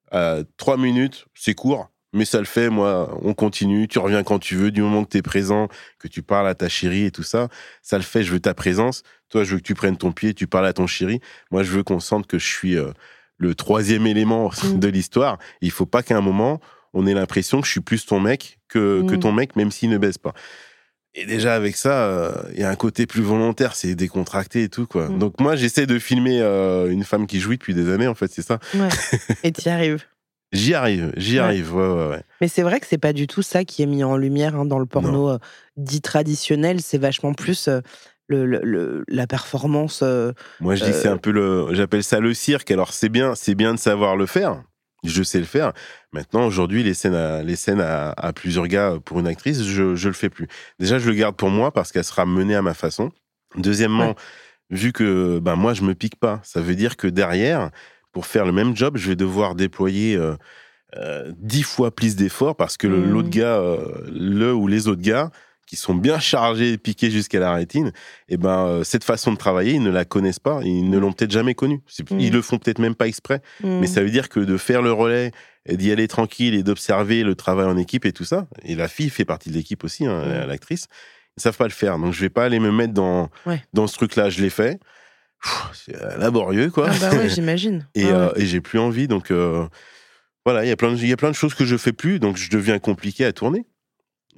à 3 minutes, c'est court, mais ça le fait, moi, on continue, tu reviens quand tu veux, du moment que t'es présent, que tu parles à ta chérie et tout ça, ça le fait, je veux ta présence. Toi, je veux que tu prennes ton pied, tu parles à ton chéri. Moi, je veux qu'on sente que je suis euh, le troisième élément Mm. de l'histoire. Il faut pas qu'à un moment, on ait l'impression que je suis plus ton mec que, que Mm. ton mec, même s'il ne baisse pas. Et déjà avec ça, euh, il y a un côté plus volontaire, c'est décontracté et tout quoi. Mm. Donc moi j'essaie de filmer euh, une femme qui jouit depuis des années en fait, c'est ça. Ouais. Et t'y arrives. J'y arrive, j'y Ouais. arrive, ouais ouais ouais. Mais c'est vrai que c'est pas du tout ça qui est mis en lumière hein, dans le porno euh, dit traditionnel. C'est vachement plus euh, le, la performance. euh, Moi je dis que c'est un peu le, j'appelle ça le cirque. Alors c'est bien, c'est bien de savoir le faire. Je sais le faire. Maintenant aujourd'hui les scènes, à, les scènes à, à plusieurs gars pour une actrice, je je le fais plus. Déjà je le garde pour moi parce qu'elle sera menée à ma façon. Deuxièmement, vu que ben moi je me pique pas, ça veut dire que derrière, pour faire le même job, je vais devoir déployer euh, euh, dix fois plus d'efforts parce que Mhm. l'autre gars, euh, le ou les autres gars qui sont bien chargés piqués jusqu'à la rétine, et ben euh, cette façon de travailler, ils ne la connaissent pas, ils ne l'ont peut-être jamais connue. Mhm. Ils le font peut-être même pas exprès, mais ça veut dire que de faire le relais, et d'y aller tranquille et d'observer le travail en équipe et tout ça, et la fille fait partie de l'équipe aussi, hein, l'actrice, ils savent pas le faire. Donc je vais pas aller me mettre dans Ouais. dans ce truc-là. Je l'ai fait. C'est euh, laborieux quoi. Ah bah ouais, j'imagine. et, ouais. euh, et j'ai plus envie. Donc euh, voilà, il y a plein de, il y a plein de choses que je fais plus, donc je deviens compliqué à tourner.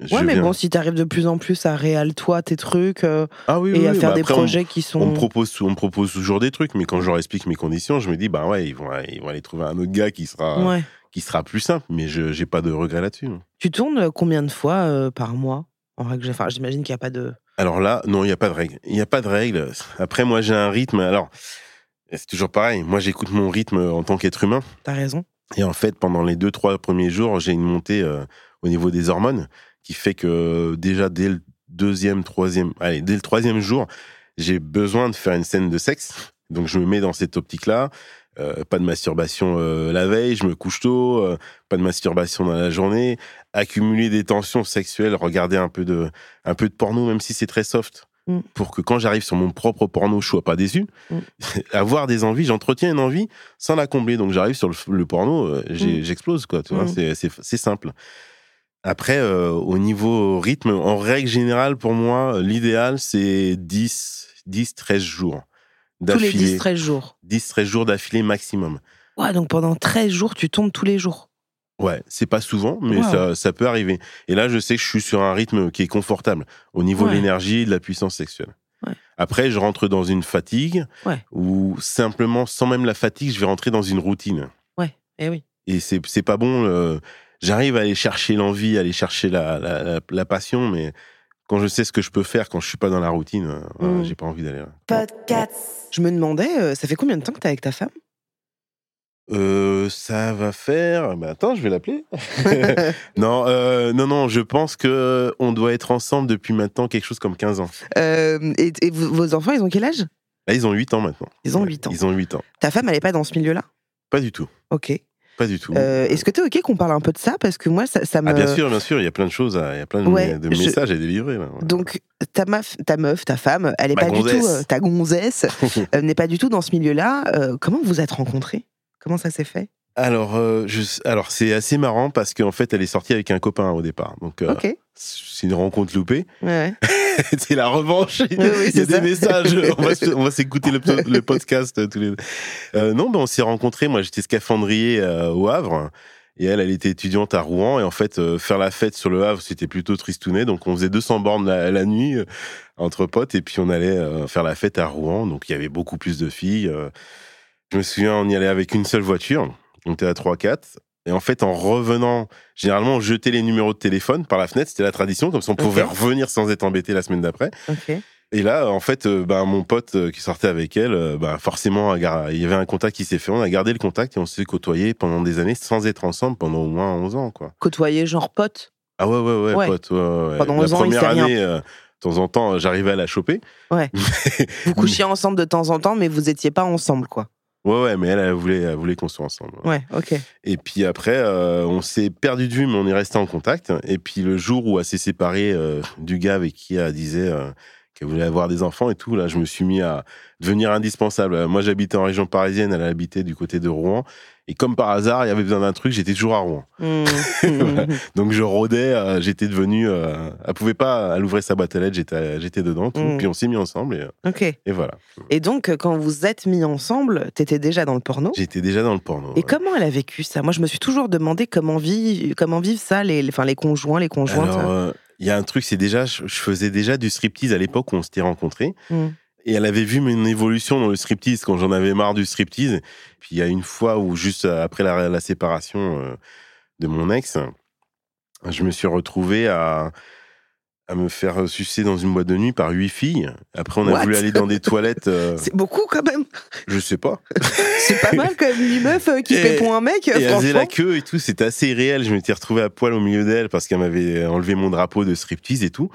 Je Ouais, mais viens- bon, si t'arrives de plus en plus à réal toi tes trucs euh, ah oui, et oui, à oui, faire bah des après, on- projets qui sont. On me propose, on me propose toujours des trucs, mais quand je leur explique mes conditions, je me dis bah ouais, ils vont, ils vont aller trouver un autre gars qui sera, Ouais. qui sera plus simple. Mais je, j'ai pas de regret là-dessus. Tu tournes combien de fois euh, par mois En règle, enfin, j'imagine qu'il n'y a pas de. Alors là, non, il n'y a pas de règle. Il n'y a pas de règle. Après, moi, j'ai un rythme. Alors, c'est toujours pareil. Moi, j'écoute mon rythme en tant qu'être humain. T'as raison. Et en fait, pendant les deux, trois premiers jours, j'ai une montée euh, au niveau des hormones qui fait que déjà dès le deuxième, troisième, allez, dès le troisième jour, j'ai besoin de faire une scène de sexe. Donc, je me mets dans cette optique-là. Euh, pas de masturbation euh, la veille, je me couche tôt, euh, pas de masturbation dans la journée, accumuler des tensions sexuelles, regarder un peu de, un peu de porno, même si c'est très soft, Mm. pour que quand j'arrive sur mon propre porno, je sois pas déçu. Mm. Avoir des envies, j'entretiens une envie sans la combler. Donc j'arrive sur le, le porno, Mm. j'explose, quoi. Tu vois, c'est- simple. Après, au niveau rythme, en règle générale, pour moi, l'idéal, c'est 10, 10, 13 jours Tous les d'affilée. 10-13 jours. 10, 13 jours d'affilée maximum. Ouais, donc pendant 13 jours, tu tombes tous les jours. Ouais, c'est pas souvent, mais Wow. ça, ça peut arriver. Et là, je sais que je suis sur un rythme qui est confortable au niveau de l'énergie et de la puissance sexuelle. Ouais. Après, je rentre dans une fatigue, ou simplement, sans même la fatigue, je vais rentrer dans une routine. Ouais, eh oui. Et c'est c'est pas bon. euh, J'arrive à aller chercher l'envie, à aller chercher la, la, la, la passion, mais quand je sais ce que je peux faire, quand je suis pas dans la routine, euh, voilà, Mm. j'ai pas envie d'aller là. Je me demandais, euh, ça fait combien de temps que t'es avec ta femme? Euh, ça va faire. Bah attends, je vais l'appeler. non, euh, non, non. Je pense que on doit être ensemble depuis maintenant quelque chose comme 15 ans. Euh, et, et vos vos enfants, ils ont quel âge? Là, ils ont 8 ans maintenant. Ils ont 8 ans. Ils ont 8 ans. Ta femme, elle est pas dans ce milieu-là? Pas du tout. Ok. Pas du tout. Euh, Est-ce que t'es ok qu'on parle un peu de ça? Parce que moi, ça, ça me. Ah bien sûr, bien sûr. Il y a plein de choses, il y a plein de, Ouais, de je- messages à délivrer. Là. ouais. Donc, ta meuf, ta meuf, ta femme, elle est Ma pas du tout. euh, ta gonzesse euh, n'est pas du tout dans ce milieu-là. Euh, comment vous êtes rencontrés? Comment ça s'est fait? Alors, je- alors c'est assez marrant parce qu'en fait, elle est sortie avec un copain au départ. Donc, Ok. C'est une rencontre loupée. Ouais. c'est la revanche. oui, Il y a c'est des ça. messages. On va, s'écouter le, po- le podcast euh, tous les deux. Euh, non, ben on s'est rencontrés. Moi, j'étais scaphandrier euh, au Havre. Et elle, elle était étudiante à Rouen. Et en fait, euh, faire la fête sur le Havre, c'était plutôt tristounet. Donc, on faisait 200 bornes la, la nuit entre potes. Et puis, on allait faire la fête à Rouen. Donc, il y avait beaucoup plus de filles. je me souviens, on y allait avec une seule voiture. On était à 3-4. Et en fait, en revenant, généralement, on jetait les numéros de téléphone par la fenêtre. C'était la tradition. Comme ça, on pouvait revenir sans être embêté la semaine d'après. Et là, en fait, euh, bah, mon pote euh, qui sortait avec elle, euh, bah, forcément, il y avait un contact qui s'est fait. On a gardé le contact et on s'est côtoyé pendant des années sans être ensemble pendant au moins 11 ans, quoi. Côtoyer genre pote? Ah ouais, ouais, ouais, Ouais. pote. ouais, ouais. Pendant La 11 ans, il première rien. année, euh, temps en temps, j'arrivais à la choper. Ouais. vous couchiez ensemble de temps en temps, mais vous étiez pas ensemble, quoi. Ouais, ouais, mais elle, elle voulait, elle voulait qu'on soit ensemble. Ouais, ok. Et puis après, euh, on s'est perdu de vue, mais on est resté en contact. Et puis le jour où elle s'est séparée euh, du gars avec qui elle disait euh, qu'elle voulait avoir des enfants et tout, là, je me suis mis à devenir indispensable. Moi, j'habitais en région parisienne, elle habitait du côté de Rouen. Et comme par hasard, il y avait besoin d'un truc, j'étais toujours à Rouen. Mmh. Voilà. Donc je rôdais, euh, j'étais devenu. euh, elle pouvait pas, elle ouvrait sa boîte à lettres, j'étais, j'étais dedans, tout. Mm. puis on s'est mis ensemble et, voilà. Et donc, quand vous êtes mis ensemble, t'étais déjà dans le porno? J'étais déjà dans le porno. Et ouais. comment elle a vécu ça? Moi, je me suis toujours demandé comment vivent, comment vivent ça, les, enfin, les conjoints, les conjointes. Alors, euh, il y a un truc, c'est déjà, je, je faisais déjà du striptease à l'époque où on s'était rencontrés. Mm. Et elle avait vu mon évolution dans le striptease quand j'en avais marre du striptease. Puis il y a une fois où, juste après la, la séparation euh, de mon ex, je me suis retrouvé à, à me faire sucer dans une boîte de nuit par huit filles. Après, on a What? voulu aller dans des toilettes. euh, C'est beaucoup quand même. je sais pas. C'est pas mal quand même, une meuf euh, qui Et- fait pour un mec, Et elle faisait la queue et tout, c'était assez réel. Je m'étais retrouvé à poil au milieu d'elle parce qu'elle m'avait enlevé mon drapeau de striptease et tout.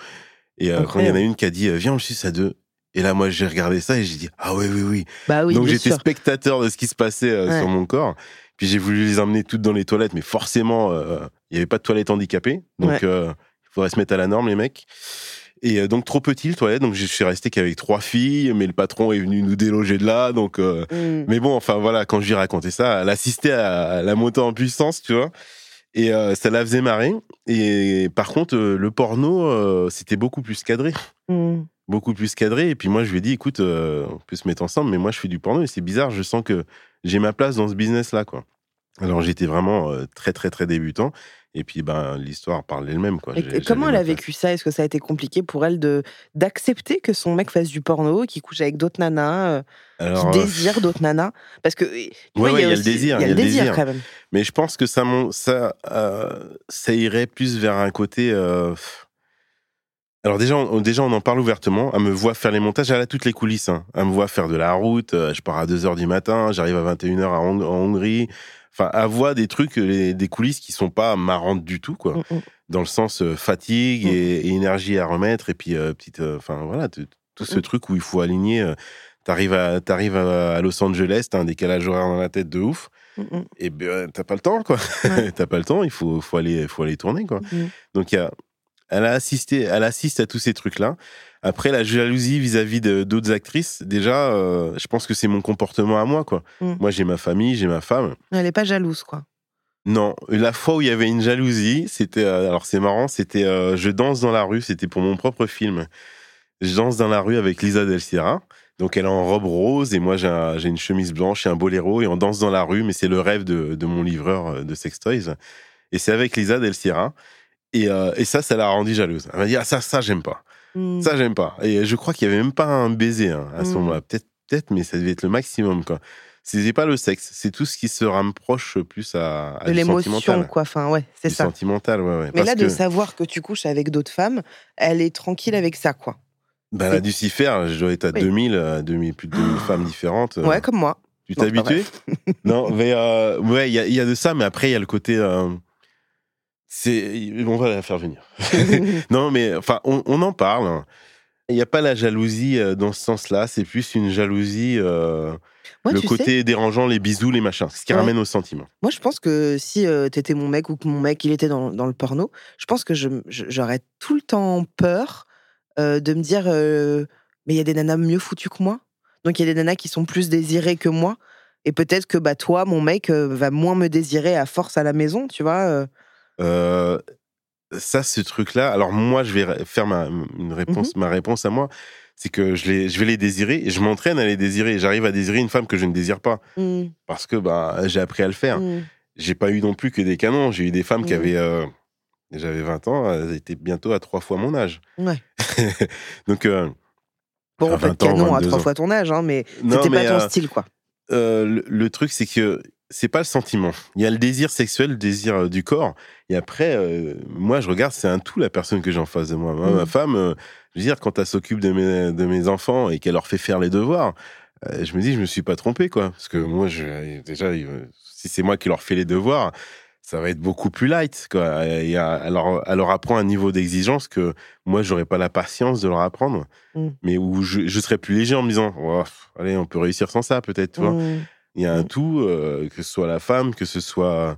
Et euh, quand il y en a une qui a dit, viens, on le suce à deux. Et là, moi, j'ai regardé ça et j'ai dit, ah oui, oui, oui. Bah oui, Donc j'étais spectateur de ce qui se passait euh, Ouais. sur mon corps. Puis j'ai voulu les emmener toutes dans les toilettes, mais forcément, euh, il n'y avait pas de toilettes handicapées. Donc Ouais. euh, il faudrait se mettre à la norme, les mecs. Et euh, donc trop petit le toilette, donc je suis resté qu'avec trois filles, mais le patron est venu nous déloger de là. Donc, euh, Mm. mais bon, enfin voilà, quand je lui ai raconté ça, elle assistait à la montée en puissance, tu vois. Et euh, ça la faisait marrer. Et par contre, euh, le porno, euh, c'était beaucoup plus cadré Mm. Beaucoup plus cadré. Et puis moi, je lui ai dit, écoute, euh, on peut se mettre ensemble, mais moi, je fais du porno et c'est bizarre, je sens que j'ai ma place dans ce business-là, quoi. Alors j'étais vraiment euh, très, très, très débutant. Et puis, ben, l'histoire parle d'elle-même, quoi. Et, comment elle a vécu ça? Est-ce que ça a été compliqué pour elle de d'accepter que son mec fasse du porno, qu'il couche avec d'autres nanas, euh, Alors, qu'il euh, désire d'autres nanas? Parce que Ouais, ouais, il y a le aussi- désir, Il y a le désir quand même. Mais je pense que ça, ça, ça irait plus vers un côté. Euh, Alors déjà on, déjà, on en parle ouvertement. Elle me voit faire les montages, elle a toutes les coulisses. hein. Elle me voit faire de la route. euh, Je pars à 2h du matin, j'arrive à 21h à Hong- en Hongrie. Enfin, elle voit des trucs, les- des coulisses qui sont pas marrantes du tout, quoi. Mm, mm. Dans le sens euh, fatigue Mm. et, et énergie à remettre. Et puis, euh, petite. euh, Enfin, voilà, tout ce truc où il faut aligner. euh, T'arrives à, t'arrives à, Los Angeles, t'as un décalage horaire dans la tête de ouf. Et ben, t'as pas le temps, quoi. Ouais. t'as pas le temps, il faut, faut, aller, faut aller tourner, quoi. Donc, il y a, elle, a assisté, elle assiste à tous ces trucs-là. Après, la jalousie vis-à-vis d'autres actrices, déjà, euh, je pense que c'est mon comportement à moi, quoi. Mhm. Moi, j'ai ma famille, j'ai ma femme. Elle est pas jalouse, quoi. Non, la fois où il y avait une jalousie, c'était, euh, alors c'est marrant, c'était euh, Je danse dans la rue, c'était pour mon propre film. Je danse dans la rue avec Lisa Del Sierra. Donc elle est en robe rose et moi j'ai un- j'ai une chemise blanche et un boléro et on danse dans la rue, mais c'est le rêve de, de mon livreur de sextoys. Et c'est avec Lisa Del Sierra. Et, euh, et ça, ça l'a rendue jalouse. Elle m'a dit, ah ça, ça, j'aime pas. Mm. Ça, j'aime pas. Et je crois qu'il y avait même pas un baiser hein, à ce Mm. moment-là. Peut-être, peut-être, mais ça devait être le maximum, quoi. C'est pas le sexe, c'est tout ce qui se rapproche plus à, à de l'émotion, quoi. Enfin, ouais, c'est ça. sentimental, ouais, ouais. Mais Parce là, de que, savoir que tu couches avec d'autres femmes, elle est tranquille avec ça, quoi. bah, la Lucifer, je dois être à Oui. 2000, euh, 2000, plus de 2000 femmes différentes. euh. Ouais, comme moi. Tu t'es habitué Non, mais euh, ouais, il y, a- il y a de ça, mais après, il y a le côté. euh, c'est, on va la faire venir. non, mais enfin, on, on en parle. hein. Il n'y a pas la jalousie euh, dans ce sens-là, c'est plus une jalousie, euh, Moi, le tu côté sais, dérangeant, les bisous, les machins, ce qui Ouais. ramène au sentiment. moi, je pense que si euh, t'étais mon mec ou que mon mec, il était dans, dans le porno, je pense que je- je- j'aurais tout le temps peur euh, de me dire, euh, mais il y a des nanas mieux foutues que moi. Donc, il y a des nanas qui sont plus désirées que moi. Et peut-être que bah, toi, mon mec, euh, va moins me désirer à force à la maison, tu vois. euh. Euh, ça, ce truc-là, alors moi, je vais faire ma, une réponse, ma réponse à moi, c'est que je, les, je vais les désirer et je m'entraîne à les désirer. J'arrive à désirer une femme que je ne désire pas Mm, parce que bah, j'ai appris à le faire. mm. J'ai pas eu non plus que des canons. J'ai eu des femmes qui Mhm. avaient. euh, J'avais 20 ans, elles étaient bientôt à trois fois mon âge. Ouais. Donc, euh, Bon, pas de 20 ans, canon à 22 trois fois ton âge, hein, mais c'était pas ton euh, style, quoi. le, le truc, c'est que c'est pas le sentiment. Il y a le désir sexuel, le désir euh, du corps. Et après, euh, moi, je regarde, c'est un tout la personne que j'ai en face de moi. Ma femme, euh, je veux dire, quand elle s'occupe de mes, de mes enfants et qu'elle leur fait faire les devoirs, euh, je me dis, je me suis pas trompé, quoi. Parce que moi, je, déjà, si c'est moi qui leur fais les devoirs, ça va être beaucoup plus light. Quoi. Et alors, elle leur apprend un niveau d'exigence que moi, j'aurais pas la patience de leur apprendre, Mm. mais où je, je serais plus léger en me disant, Oh, allez, on peut réussir sans ça, peut-être. tu vois. Mmh. Il y a un Mm. tout, euh, que ce soit la femme, que ce soit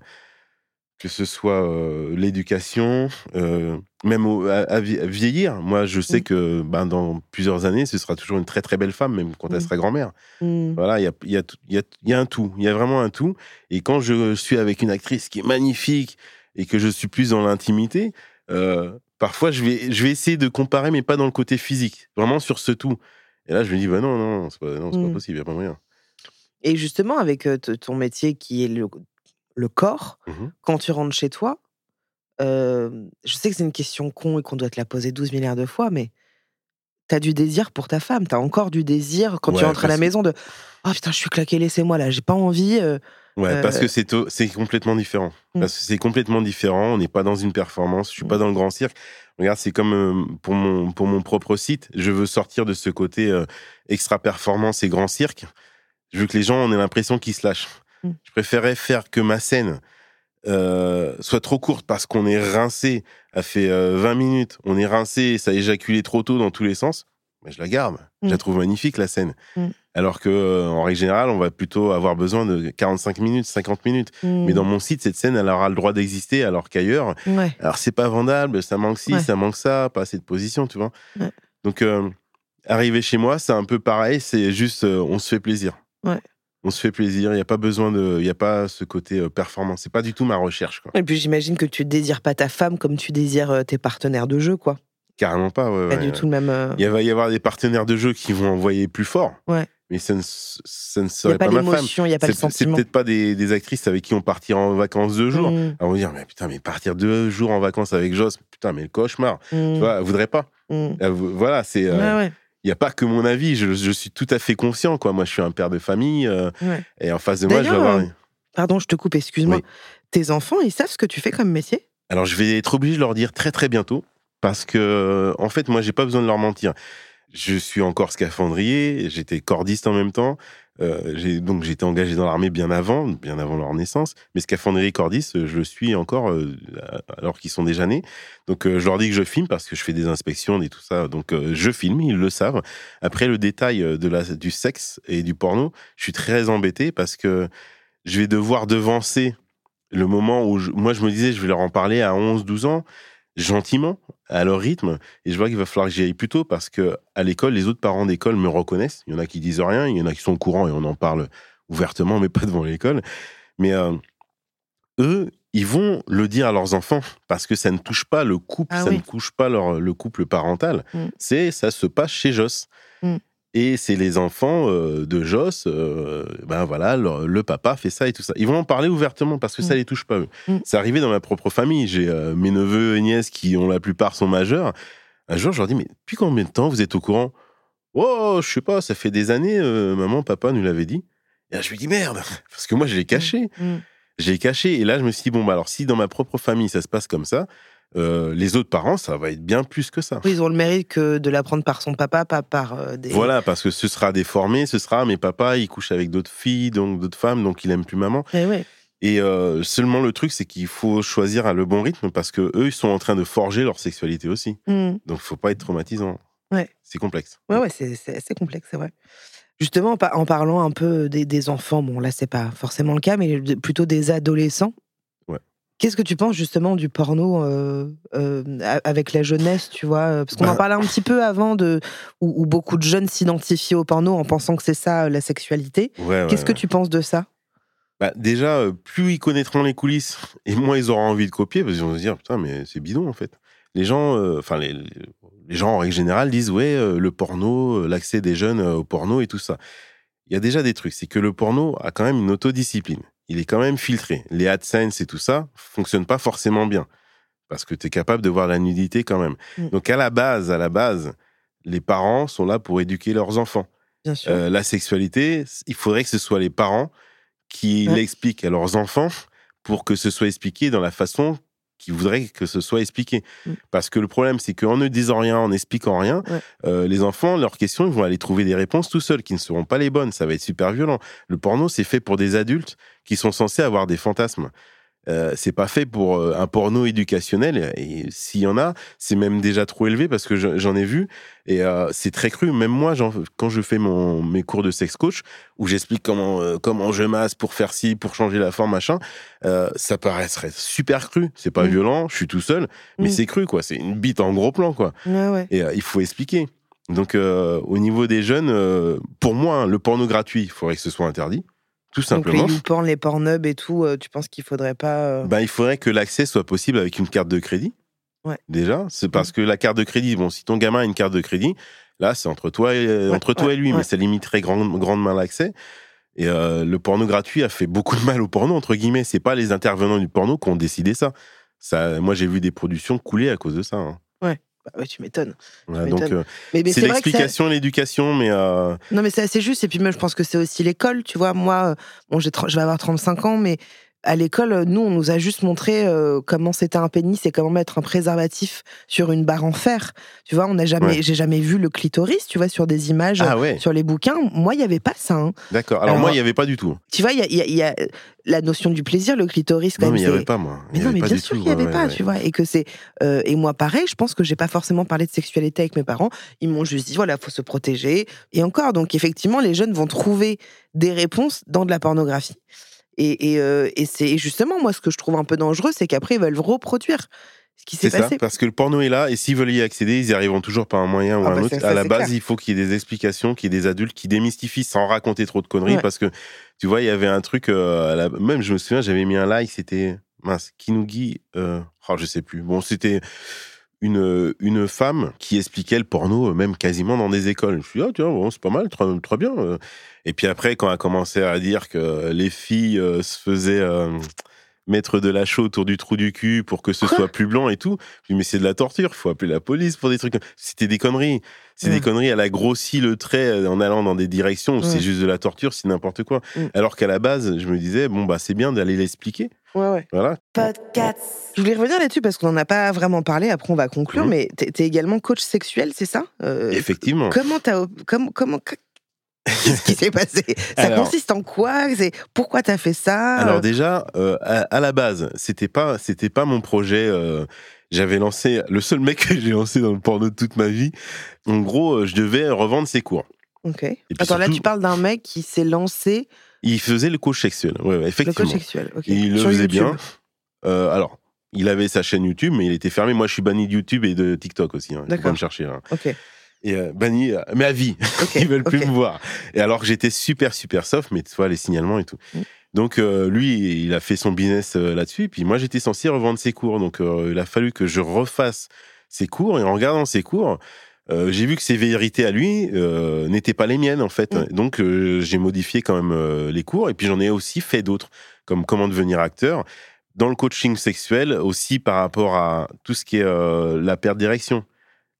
que ce soit euh, l'éducation, euh, même au- à, à vie- à vieillir. Moi, je sais que ben, dans plusieurs années, ce sera toujours une très très belle femme, même quand elle Mm. sera grand-mère. Mmh. Voilà, il y a, y, a, y, a, y a un tout. Il y a vraiment un tout. Et quand je suis avec une actrice qui est magnifique et que je suis plus dans l'intimité, euh, parfois je vais, je vais essayer de comparer, mais pas dans le côté physique. Vraiment sur ce tout. Et là, je me dis, bah non, non, c'est pas, non, pas possible, il n'y a pas moyen. Et justement, avec ton métier qui est le, le corps, Mhm. quand tu rentres chez toi, euh, je sais que c'est une question con et qu'on doit te la poser 12 milliards de fois, mais t'as du désir pour ta femme. T'as encore du désir quand tu rentres à la maison de Oh putain, je suis claqué, laissez-moi là, j'ai pas envie. euh, Ouais, parce que c'est complètement différent. Mm. Parce que c'est complètement différent. On n'est pas dans une performance. Je suis pas dans le grand cirque. Regarde, c'est comme pour mon pour mon propre site. Je veux sortir de ce côté extra performance et grand cirque. Je veux que les gens en aient l'impression qu'ils se lâchent. Mm. Je préférais faire que ma scène euh, soit trop courte parce qu'on est rincé, a fait euh, 20 minutes, on est rincé, ça a éjaculé trop tôt dans tous les sens. Mais je la garde. Je la Mm. trouve magnifique la scène. Mm. Alors que euh, en règle générale, on va plutôt avoir besoin de 45 minutes, 50 minutes. Mais dans mon site, cette scène, elle aura le droit d'exister, alors qu'ailleurs, Ouais. alors c'est pas vendable, ça manque ci, Ouais. ça manque ça, pas assez de position, tu vois. Ouais. Donc, euh, arriver chez moi, c'est un peu pareil, c'est juste, euh, on se fait plaisir. Ouais. On se fait plaisir, il n'y a pas besoin de. Il n'y a pas ce côté euh, performance. C'est pas du tout ma recherche, quoi. Et puis j'imagine que tu désires pas ta femme comme tu désires euh, tes partenaires de jeu, quoi. Carrément pas, ouais. Pas ouais. du tout le même. euh, Il va y avoir des partenaires de jeu qui vont envoyer plus fort. Ouais. Mais ça ne, ça ne serait a pas pas, ma femme. il n'y a pas le C'est c'est sentiment. peut-être pas des, des actrices avec qui on partira en vacances deux jours. Mm, Alors on va dire, mais putain, mais partir deux jours en vacances avec Joss, putain, mais le cauchemar. mm, Tu vois, elle voudrait pas. mm. Elle vou- voilà, c'est. euh, Ouais, ouais, Il n'y a pas que mon avis, je, je suis tout à fait conscient. Quoi. Moi, je suis un père de famille euh, ouais. et en face de moi, je vais avoir. euh, Pardon, je te coupe, excuse-moi. Oui. Tes enfants, ils savent ce que tu fais comme métier? Alors, je vais être obligé de leur dire très très bientôt parce que, en fait, moi, j'ai pas besoin de leur mentir. Je suis encore scaphandrier, j'étais cordiste en même temps. Euh, donc j'étais engagé dans l'armée bien avant, bien avant leur naissance. Mais scaphandrier cordiste, je le suis encore euh, alors qu'ils sont déjà nés. Donc euh, je leur dis que je filme parce que je fais des inspections et tout ça. Donc je filme, ils le savent. Après le détail de la, du sexe et du porno, je suis très embêté parce que je vais devoir devancer le moment où moi je me disais je vais leur en parler à 11, 12 ans gentiment à leur rythme et je vois qu'il va falloir que j'y aille plus tôt parce que à l'école les autres parents d'école me reconnaissent il y en a qui disent rien il y en a qui sont au courant et on en parle ouvertement mais pas devant l'école mais euh, eux ils vont le dire à leurs enfants parce que ça ne touche pas le couple Ah ça oui. ne touche pas leur, le couple parental Mm. c'est ça se passe chez Joss Mm. Et c'est les enfants euh, de Joss euh, ben voilà le, le papa fait ça et tout ça. Ils vont en parler ouvertement parce que ça Mm. les touche pas eux. Mm. c'est arrivé dans ma propre famille. J'ai euh, mes neveux et nièces qui ont la plupart sont majeurs. Un jour je leur dis mais depuis combien de temps vous êtes au courant? Oh je sais pas ça fait des années maman papa nous l'avait dit. Et là je lui dis merde parce que moi je l'ai caché. Mm. j'ai caché et là je me suis dit bon bah alors si dans ma propre famille ça se passe comme ça euh, les autres parents ça va être bien plus que ça Oui, ils ont le mérite que de l'apprendre par son papa, pas par euh, des. voilà parce que ce sera déformé ce sera mais papa il couche avec d'autres filles donc d'autres femmes donc il aime plus maman Eh ouais. et euh, seulement le truc c'est qu'il faut choisir à le bon rythme parce que eux ils sont en train de forger leur sexualité aussi Mm. donc faut pas être traumatisant Ouais. c'est complexe Ouais, ouais, c'est assez complexe, c'est vrai. Justement, en pa- en parlant un peu des, des enfants, bon, là, c'est pas forcément le cas, mais plutôt des adolescents. Qu'est-ce que tu penses justement du porno euh, euh, avec la jeunesse, tu vois euh, Parce qu'on en Bah. parlait un petit peu avant, de, où, où beaucoup de jeunes s'identifient au porno en pensant que c'est ça, la sexualité. Ouais, ouais, Qu'est-ce que ouais. tu penses de ça? Bah, déjà, plus ils connaîtront les coulisses, et moins ils auront envie de copier, parce qu'ils vont se dire, putain, mais c'est bidon, en fait. Les gens, enfin, les, les gens, en règle générale, disent, ouais, le porno, l'accès des jeunes au porno et tout ça. Il y a déjà des trucs, c'est que le porno a quand même une autodiscipline. Il est quand même filtré. Les AdSense et tout ça fonctionnent pas forcément bien. Parce que tu es capable de voir la nudité quand même. Mm. Donc, à la base, à la base, les parents sont là pour éduquer leurs enfants. Bien sûr. Euh, la sexualité, il faudrait que ce soit les parents qui Ouais. l'expliquent à leurs enfants pour que ce soit expliqué dans la façon qu'ils voudraient que ce soit expliqué. Mm. Parce que le problème, c'est qu'en ne disant rien, en n'expliquant rien, Ouais. euh, les enfants, leurs questions, ils vont aller trouver des réponses tout seuls qui ne seront pas les bonnes. Ça va être super violent. Le porno, c'est fait pour des adultes qui sont censés avoir des fantasmes. Euh, c'est pas fait pour euh, un porno éducationnel. Et s'il y en a, c'est même déjà trop élevé parce que je- j'en ai vu. Et euh, c'est très cru. Même moi, quand je fais mon, mes cours de sex coach, où j'explique comment, euh, comment je masse pour faire ci, pour changer la forme, machin, ça paraîtrait super cru. C'est pas Mm. violent, je suis tout seul, mais Mm. c'est cru, quoi. C'est une bite en gros plan, quoi. Ouais. Et il faut expliquer. Donc, au niveau des jeunes, pour moi, hein, le porno gratuit, il faudrait que ce soit interdit. Tout Donc simplement. les YouPorn, les Pornhub et tout, euh, tu penses qu'il faudrait pas. euh, Ben, il faudrait que l'accès soit possible avec une carte de crédit. Ouais. Déjà, c'est parce que la carte de crédit, bon, si ton gamin a une carte de crédit, là, c'est entre toi et, Ouais, entre toi ouais, et lui, mais ça limiterait grand, grandement l'accès. Et euh, le porno gratuit a fait beaucoup de mal au porno, entre guillemets. C'est pas les intervenants du porno qui ont décidé ça. ça moi, j'ai vu des productions couler à cause de ça. hein. Bah ouais, tu m'étonnes. Donc, euh, Mais, mais c'est l'explication l'éducation, mais euh, Non, mais c'est assez juste. Et puis, même, je pense que c'est aussi l'école. Tu vois, moi, euh, bon, j'ai tr- je vais avoir 35 ans, mais à l'école, euh, nous, on nous a juste montré euh, comment c'était un pénis et comment mettre un préservatif sur une barre en fer. Tu vois, on n'a jamais, Ouais. j'ai jamais vu le clitoris, tu vois, sur des images, ah ouais, sur les bouquins. Moi, il n'y avait pas ça. hein. d'accord. Alors, Alors- moi, il y avait pas du tout. Tu vois, il y a, il y il y la notion du plaisir, le clitoris, quand Non, même. mais il y c'est- avait pas moi. Il Mais y non, avait mais pas bien sûr qu'il n'y avait ouais, pas, tu vois. Et que c'est. euh, et moi, pareil, je pense que j'ai pas forcément parlé de sexualité avec mes parents. Ils m'ont juste dit, voilà, faut se protéger. Et encore, donc effectivement, les jeunes vont trouver des réponses dans de la pornographie. Et, et, euh, et c'est justement, moi, ce que je trouve un peu dangereux, c'est qu'après, ils veulent reproduire ce qui s'est ça, passé. parce que le porno est là, et s'ils veulent y accéder, ils y arriveront toujours par un moyen ou Ah un bah autre. ça, ça, à la base, clair. il faut qu'il y ait des explications, qu'il y ait des adultes qui démystifient sans raconter trop de conneries, Ouais. parce que tu vois, il y avait un truc, euh, la- même je me souviens, j'avais mis un like, c'était mince, Kinugi, euh, oh, je sais plus. Bon, c'était une, une femme qui expliquait le porno, euh, même quasiment dans des écoles. Je me suis dit, ah, tiens, bon, c'est pas mal, très, très bien. euh. Et puis après, quand elle a commencé à dire que les filles euh, se faisaient euh, mettre de la chaux autour du trou du cul pour que ce Quoi soit plus blanc et tout, je dis, mais c'est de la torture, faut appeler la police pour des trucs. C'était des conneries. C'est des conneries. Elle a grossi le trait euh, en allant dans des directions où c'est juste de la torture, c'est n'importe quoi. Mm. Alors qu'à la base, je me disais, bon, bah, c'est bien d'aller l'expliquer. Ouais, ouais. Voilà. Je voulais revenir là-dessus parce qu'on n'en a pas vraiment parlé. Après, on va conclure. Mais t'es es également coach sexuel, c'est ça Euh, Effectivement. Comment t'as. Comment. comment Qu'est-ce qui s'est passé? Ça Alors- consiste en quoi? Pourquoi t'as fait ça? Alors déjà, euh, à, à la base, c'était pas, c'était pas mon projet. euh, j'avais lancé le seul mec que j'ai lancé dans le porno de toute ma vie. En gros, euh, je devais revendre ses cours. Ok. puis Attends, là, tu parles d'un mec qui s'est lancé Il faisait le coach sexuel. Ouais, ouais, le effectivement. coach sexuel. ok. Il le faisait YouTube. bien. Euh, alors, il avait sa chaîne YouTube, mais il était fermé. Moi, je suis banni de YouTube et de TikTok aussi. Hein. D'accord. me chercher. hein. Ok. Et euh, banni, euh, mais à vie. Ok. Ils veulent plus me voir. Et alors que j'étais super, super soft, mais tu vois, les signalements et tout. Mm. Donc, euh, lui, il a fait son business euh, là-dessus. Puis moi, j'étais censé revendre ses cours. Donc, euh, il a fallu que je refasse ses cours. Et en regardant ses cours, euh, j'ai vu que ses vérités à lui euh, n'étaient pas les miennes, en fait. Mm. Donc, euh, j'ai modifié quand même les cours. Et puis, j'en ai aussi fait d'autres, comme comment devenir acteur. Dans le coaching sexuel, aussi par rapport à tout ce qui est euh, la perte de direction.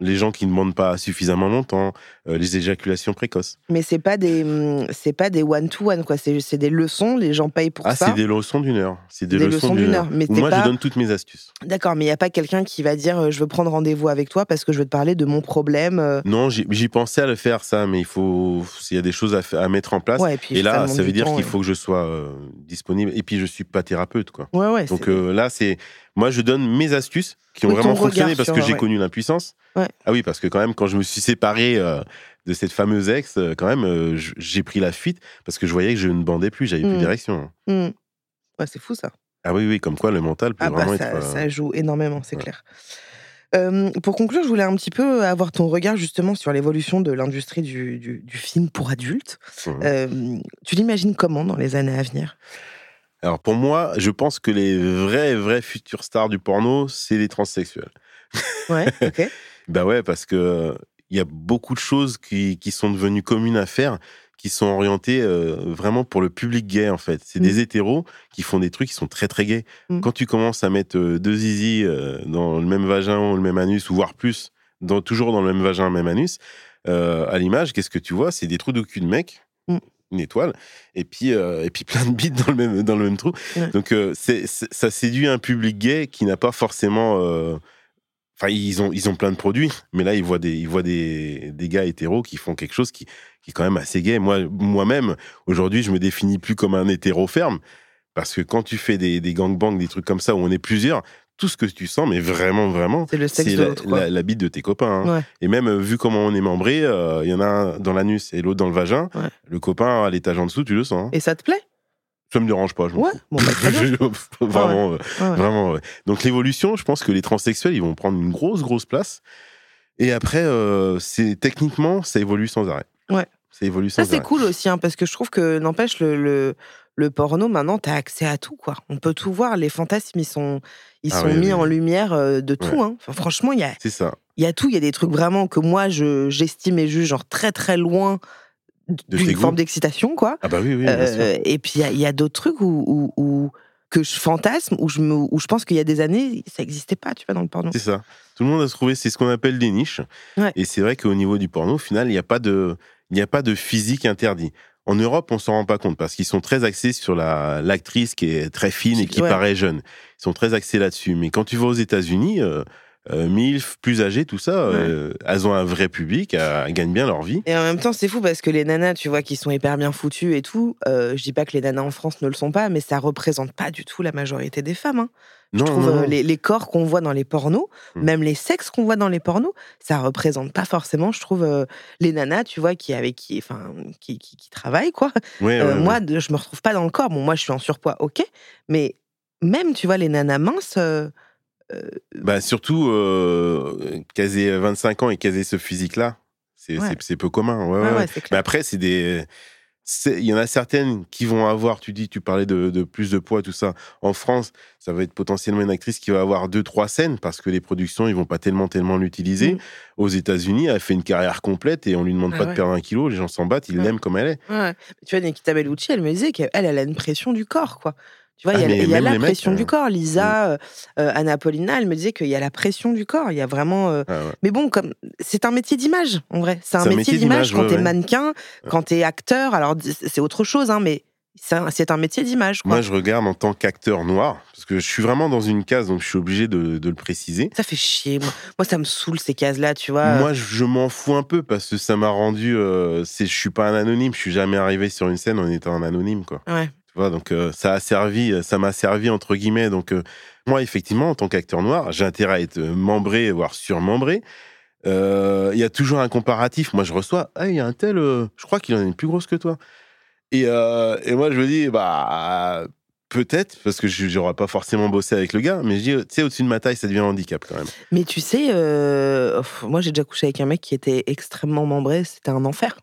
Les gens qui ne demandent pas suffisamment longtemps, les éjaculations précoces. Mais c'est pas des, hum, c'est pas des one to one quoi. C'est c'est des leçons. Les gens payent pour Ah, ça. c'est des leçons d'une heure. C'est des, Des leçons, leçons d'une heure. heure, mais moi, pas- je donne toutes mes astuces. D'accord, mais il y a pas quelqu'un qui va dire euh, je veux prendre rendez-vous avec toi parce que je veux te parler de mon problème. euh. Non, j'y pensais à le faire, ça, mais il faut. S'il y a des choses à, mettre en place. Ouais, et puis et là, ça veut dire qu'il ouais. faut que je sois euh, disponible. Et puis, je suis pas thérapeute, quoi. Ouais, ouais. Donc euh, là, c'est. Moi, je donne mes astuces qui ont Oui, vraiment fonctionné parce que j'ai ouais. connu l'impuissance. Ouais. Ah oui, parce que quand même, quand je me suis séparé euh, de cette fameuse ex, euh, quand même, euh, j'ai pris la fuite parce que je voyais que je ne bandais plus, j'avais plus Mm. de direction. Hum. Ouais, c'est fou ça. Ah oui, oui, comme quoi le mental peut Ah bah vraiment ça, être. euh, ça joue énormément, c'est ouais. clair. Euh, pour conclure, je voulais un petit peu avoir ton regard justement sur l'évolution de l'industrie du, du- du film pour adultes. Euh, tu l'imagines comment dans les années à venir? Alors pour moi, je pense que les vrais, vrais futurs stars du porno, c'est les transsexuels. Ouais, ok. Bah ouais, parce que il y a beaucoup de choses qui, qui sont devenues communes à faire, qui sont orientées euh, vraiment pour le public gay en fait. C'est Mm. des hétéros qui font des trucs qui sont très très gays. Mm. Quand tu commences à mettre euh, deux zizi euh, dans le même vagin ou le même anus, ou voire plus, dans, toujours dans le même vagin, le même anus, euh, à l'image, qu'est-ce que tu vois? C'est des trous de cul de mec. Mm. Une étoile, et puis, euh, et puis plein de bites dans le même, dans le même trou. Donc, c'est- ça séduit un public gay qui n'a pas forcément. Enfin, ils ont, ils ont plein de produits, mais là, ils voient des, ils voient des, des gars hétéros qui font quelque chose qui, qui est quand même assez gay. Moi, moi-même, aujourd'hui, je me définis plus comme un hétéro ferme, Parce que quand tu fais des, des gangbangs, des trucs comme ça où on est plusieurs, tout ce que tu sens, mais vraiment, vraiment, C'est le sexe de la, la- la bite de tes copains. hein. Ouais. Et même euh, vu comment on est membré, euh, il y en a un dans l'anus et l'autre dans le vagin. Ouais. Le copain à l'étage en dessous, tu le sens. hein. Et ça te plaît? Ça me dérange pas. Je Ouais. Bon, bah, bien. vraiment, Ouais, ouais. vraiment. ouais. Donc l'évolution, je pense que les transsexuels, ils vont prendre une grosse, grosse place. Et après, euh, c'est techniquement, ça évolue sans arrêt. Ouais. Ça évolue sans Ça, c'est arrêt. cool aussi, hein, parce que je trouve que, n'empêche, le, le, le porno, maintenant, tu as accès à tout, quoi. On peut tout voir. Les fantasmes, ils sont, ils Ah sont oui, mis oui, en lumière euh, de tout. Hein. Enfin, franchement, il y a, C'est ça. il y a tout. Il y a des trucs vraiment que moi, je, j'estime et juge genre très, très loin d'une forme d'excitation, quoi. Ah bah oui, oui, bien sûr. Euh, et puis, il y a- d'autres trucs où, où, où- que je fantasme, où je, me, où je pense qu'il y a des années, ça n'existait pas, tu vois, dans le porno. C'est ça. Tout le monde a trouvé, c'est ce qu'on appelle des niches. Ouais. Et c'est vrai qu'au niveau du porno, au final, il n'y a pas de, a pas de physique interdit. En Europe, on s'en rend pas compte parce qu'ils sont très axés sur la l'actrice qui est très fine et qui Ouais. paraît jeune. Ils sont très axés là-dessus. Mais quand tu vas aux États-Unis, euh, euh, MILF, plus âgées, tout ça, euh, elles ont un vrai public, elles gagnent bien leur vie. Et en même temps, c'est fou parce que les nanas, tu vois, qui sont hyper bien foutues et tout, euh, je dis pas que les nanas en France ne le sont pas, mais ça représente pas du tout la majorité des femmes. hein. Non, je trouve non, euh, non. Les, les corps qu'on voit dans les pornos, Mm. même les sexes qu'on voit dans les pornos, ça représente pas forcément, je trouve, euh, les nanas, tu vois, qui avec qui, enfin, qui, qui, qui travaillent quoi. Ouais, ouais, ouais. moi, je me retrouve pas dans le corps. Bon, moi, je suis en surpoids, ok, mais même, tu vois, les nanas minces. Euh, Bah, surtout, euh, caser 25 ans et caser ce physique-là, c'est Ouais. peu commun. Ouais, ouais, Mais après, c'est des. Il y en a certaines qui vont avoir, tu dis, tu parlais de, de plus de poids, tout ça. En France, ça va être potentiellement une actrice qui va avoir deux, trois scènes parce que les productions, ils vont pas tellement, tellement l'utiliser. Mm. Aux États-Unis, elle fait une carrière complète et on lui demande Ah pas de perdre un kilo. Les gens s'en battent, ils l'aiment comme elle est. Tu vois, Nikita Bellucci, elle me disait qu'elle, elle a une pression du corps, quoi. Tu vois, Ah, il y a, mais il y a même la mecs, pression euh, du corps. Lisa, euh, euh, Anna Paulina, elle me disait qu'il y a la pression du corps. Il y a vraiment. euh, Ah ouais. Mais bon, comme c'est un métier d'image, en vrai. C'est un, métier métier d'image quand ouais, t'es ouais. mannequin, quand t'es acteur. Alors c'est autre chose, hein, mais c'est un, métier d'image. Moi, je regarde en tant qu'acteur noir parce que je suis vraiment dans une case, donc je suis obligé de, de le préciser. Ça fait chier. Moi, Moi, ça me saoule ces cases-là, tu vois. Moi, je m'en fous un peu parce que ça m'a rendu. Euh, je suis pas un anonyme. Je suis jamais arrivé sur une scène en étant un anonyme, quoi. Ouais. Donc euh, ça a servi, ça m'a servi entre guillemets. Donc euh, moi, effectivement, en tant qu'acteur noir, j'ai intérêt à être membré, voire surmembré. Euh, Il y a toujours un comparatif. Moi, je reçois, il y a un tel, euh, je crois qu'il en a une plus grosse que toi. Et, euh, et moi, je me dis, bah peut-être parce que je n'aurais pas forcément bossé avec le gars, mais je dis, tu sais, au-dessus de ma taille, ça devient un handicap quand même. Mais tu sais, euh, moi, j'ai déjà couché avec un mec qui était extrêmement membré. C'était un enfer.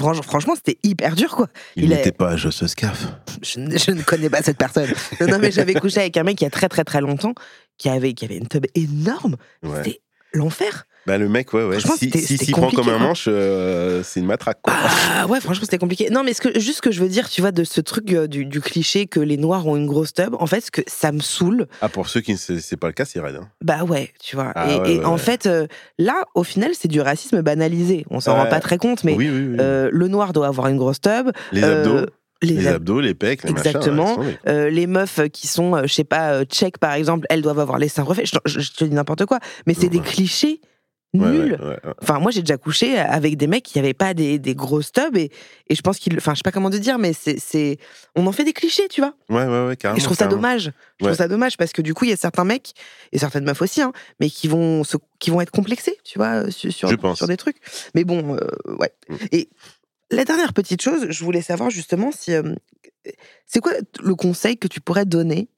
Franch- Franchement, c'était hyper dur, quoi. Il, n'était pas à Joss Scaf. Je, ne- je ne connais pas cette personne. Non, non, mais j'avais couché avec un mec il y a très, très, très longtemps qui avait, qui avait une tub énorme. Ouais. C'était l'enfer. Bah, le mec, ouais, ouais. Si, si, prend comme un quoi. manche, euh, c'est une matraque, quoi. Ah ouais, franchement, c'était compliqué. Non, mais ce que, juste ce que je veux dire, tu vois, de ce truc euh, du, du cliché que les noirs ont une grosse tub, en fait, ce que ça me saoule, Ah, pour ceux qui ne c'est pas le cas, c'est raide. hein. bah ouais, tu vois. Ah et ouais, et ouais, en ouais. fait, euh, là, au final, c'est du racisme banalisé. On s'en rend pas très compte, mais oui, oui, oui. le noir doit avoir une grosse tub. les abdos, les les ab- abdos, les pecs, les Exactement. machins. Euh, les meufs qui sont, je sais pas, tchèques par exemple, elles doivent avoir les seins refaits. Je, je- je te dis n'importe quoi, mais c'est des clichés Ouais, ouais, ouais. Enfin, moi, j'ai déjà couché avec des mecs qui n'avaient pas des, des grosses tubs et, et je pense qu'ils. Enfin, je sais pas comment te dire, mais c'est. On en fait des clichés, tu vois. Ouais, ouais, ouais, carrément. Et je trouve ça carrément. dommage. Je trouve ça dommage parce que du coup, il y a certains mecs et certaines meufs aussi, hein, mais qui vont, se, qui vont être complexés, tu vois, sur, sur, Je pense. sur des trucs. Mais bon, euh, ouais. Mm. Et la dernière petite chose, je voulais savoir justement si. euh, c'est quoi le conseil que tu pourrais donner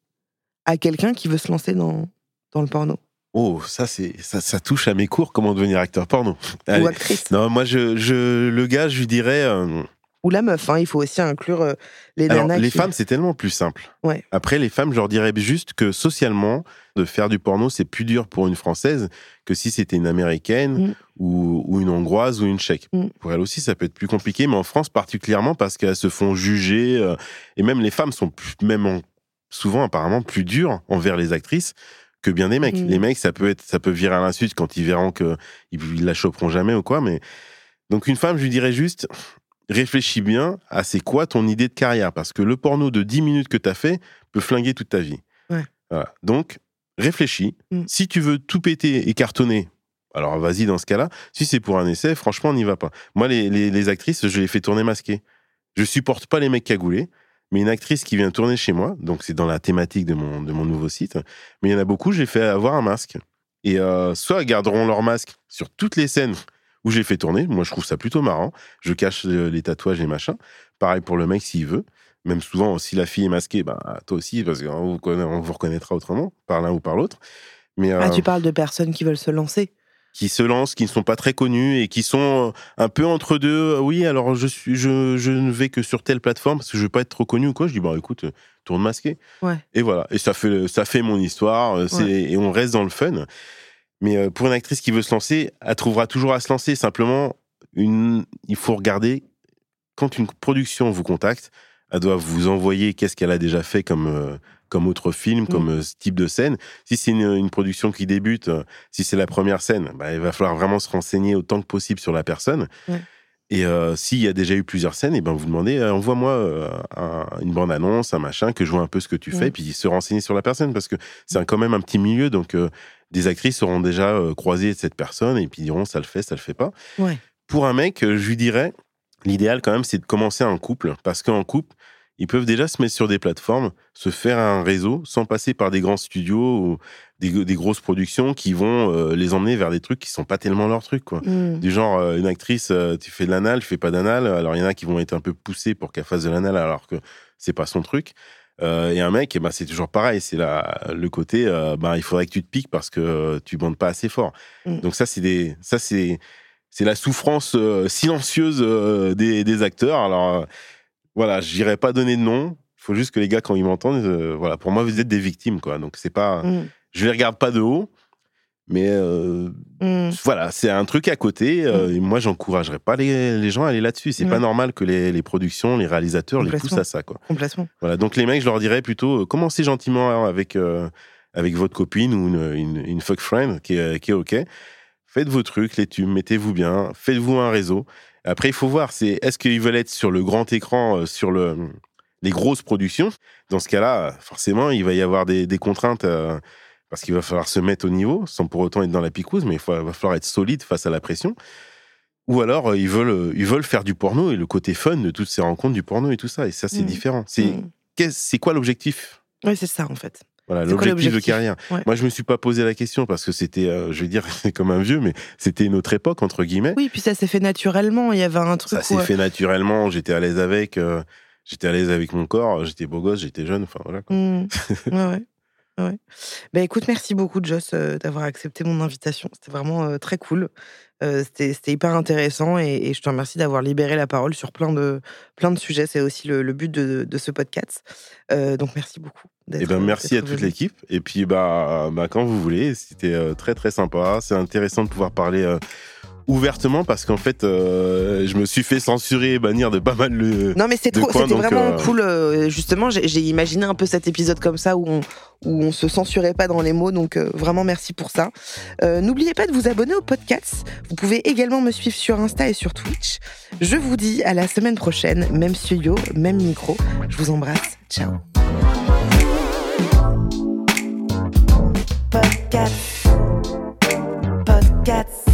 à quelqu'un qui veut se lancer dans, dans le porno? Oh, ça, c'est, ça, ça touche à mes cours, comment devenir acteur porno? ou actrice Non, moi, je, je, le gars, je lui dirais. euh, ou la meuf hein, Il faut aussi inclure euh, les alors, nanas. les qui- femmes, c'est tellement plus simple. Ouais. Après, les femmes, je leur dirais juste que socialement, de faire du porno, c'est plus dur pour une Française que si c'était une Américaine Mm. ou, ou une Hongroise ou une Tchèque. Mm. Pour elles aussi, ça peut être plus compliqué, mais en France particulièrement parce qu'elles se font juger. euh, et même les femmes sont plus- même en- souvent apparemment plus dures envers les actrices que bien des mecs. Mm. Les mecs, ça peut être, ça peut virer à l'insulte quand ils verront que ils, la choperont jamais ou quoi. Mais donc une femme, je lui dirais juste, réfléchis bien à c'est quoi ton idée de carrière, parce que le porno de 10 minutes que tu as fait peut flinguer toute ta vie. Ouais. Voilà. Donc réfléchis. Mm. Si tu veux tout péter et cartonner. Alors vas-y dans ce cas-là. Si c'est pour un essai, franchement, on n'y va pas. Moi, les, les- les actrices, je les fais tourner masquées. Je supporte pas les mecs cagoulés. Mais une actrice qui vient tourner chez moi, donc c'est dans la thématique de mon, de mon nouveau site, mais il y en a beaucoup, j'ai fait avoir un masque. Et euh, soit ils garderont leur masque sur toutes les scènes où j'ai fait tourner, moi je trouve ça plutôt marrant, je cache euh, les tatouages et machin. Pareil pour le mec s'il veut. Même souvent, si la fille est masquée, bah, toi aussi, parce qu'on vous, on vous reconnaîtra autrement, par l'un ou par l'autre. Mais Ah, euh, tu parles de personnes qui veulent se lancer. Qui se lancent, qui ne sont pas très connus et qui sont euh, un peu entre deux. Oui, alors je suis, je, je ne vais que sur telle plateforme parce que je veux pas être trop connu ou quoi. Je dis bah écoute, euh, tourne masqué. Ouais. Et voilà. Et ça fait, ça fait mon histoire. euh, c'est- Et on reste dans le fun. Mais euh, pour une actrice qui veut se lancer, elle trouvera toujours à se lancer. Simplement, une, il faut regarder quand une production vous contacte, elle doit vous envoyer qu'est-ce qu'elle a déjà fait comme euh, comme autre film, comme euh, ce type de scène. Si c'est une, une production qui débute, euh, si c'est la première scène, bah, il va falloir vraiment se renseigner autant que possible sur la personne. Et s'il y a déjà eu plusieurs scènes, et ben vous demandez, envoie-moi un- une bande-annonce, un machin, que je vois un peu ce que tu fais, puis se renseigner sur la personne, parce que c'est quand même un petit milieu, donc des actrices auront déjà croisé cette personne, et puis diront, ça le fait, ça le fait pas. Ouais. Pour un mec, je lui dirais, l'idéal quand même, c'est de commencer en couple, parce qu'en couple, ils peuvent déjà se mettre sur des plateformes, se faire un réseau sans passer par des grands studios ou des, des grosses productions qui vont euh, les emmener vers des trucs qui sont pas tellement leurs trucs, quoi. Mm. Du genre, euh, une actrice, euh, tu fais de l'anal, tu fais pas d'anal. Alors, il y en a qui vont être un peu poussés pour qu'elle fasse de l'anal alors que c'est pas son truc. Et un mec, eh ben, c'est toujours pareil. C'est le côté, ben, il faudrait que tu te piques parce que tu bandes pas assez fort. Mm. Donc, ça, c'est des, ça, c'est, c'est la souffrance euh, silencieuse euh, des, des acteurs. Alors, euh, voilà, j'irai pas donner de nom. Il faut juste que les gars, quand ils m'entendent, voilà, pour moi, vous êtes des victimes, quoi. Donc, c'est pas, Mm. je les regarde pas de haut, mais euh, Mm. voilà, c'est un truc à côté. euh, et moi, j'encouragerais pas les, les gens à aller là-dessus. C'est Ouais. pas normal que les, les productions, les réalisateurs les poussent à ça. Quoi. Complètement. Voilà. Donc, les mecs, je leur dirais plutôt euh, commencez gentiment hein, avec, avec votre copine ou une, une, une fuck friend qui est, qui est OK. Faites vos trucs, les tubes, mettez-vous bien, faites-vous un réseau. Après, il faut voir, c'est est-ce qu'ils veulent être sur le grand écran, euh, sur le, les grosses productions? Dans ce cas-là, forcément, il va y avoir des, des contraintes. euh, parce qu'il va falloir se mettre au niveau, sans pour autant être dans la picouse, mais il faut- va falloir être solide face à la pression. Ou alors, euh, ils veulent, ils veulent faire du porno et le côté fun de toutes ces rencontres du porno et tout ça. Et ça, c'est Mm. différent. C'est Mm. qu'est-ce- c'est quoi l'objectif? Ouais, c'est ça en fait. Voilà, l'objectif de carrière. Ouais. Moi, je me suis pas posé la question parce que c'était, euh, je vais dire, c'est comme un vieux, mais c'était une autre époque entre guillemets. Oui, puis ça s'est fait naturellement. Il y avait un truc. ça s'est où- fait naturellement. J'étais à l'aise avec. euh, j'étais à l'aise avec mon corps. J'étais beau gosse. J'étais jeune. Enfin voilà. quoi. Mm. ouais, ouais. ouais. Bah, écoute, merci beaucoup, Joss, euh, d'avoir accepté mon invitation. C'était vraiment euh, très cool. Euh, C'était hyper intéressant et, et je te remercie d'avoir libéré la parole sur plein de, plein de sujets. C'est aussi le, le but de, de ce podcast. Euh, donc, merci beaucoup. Et d'être- ben merci à toute l'équipe. Et puis bah, bah quand vous voulez, c'était euh, très très sympa. C'est intéressant de pouvoir parler euh, ouvertement parce qu'en fait, euh, je me suis fait censurer et bannir de pas mal le. Non mais c'est trop, c'était vraiment euh, cool. euh, justement, j'ai j'ai imaginé un peu cet épisode comme ça où on où on se censurait pas dans les mots. Donc euh, vraiment merci pour ça. Euh, N'oubliez pas de vous abonner au podcast. Vous pouvez également me suivre sur Insta et sur Twitch. Je vous dis à la semaine prochaine, même studio, même micro. Je vous embrasse. Ciao. Podcast. Podcast.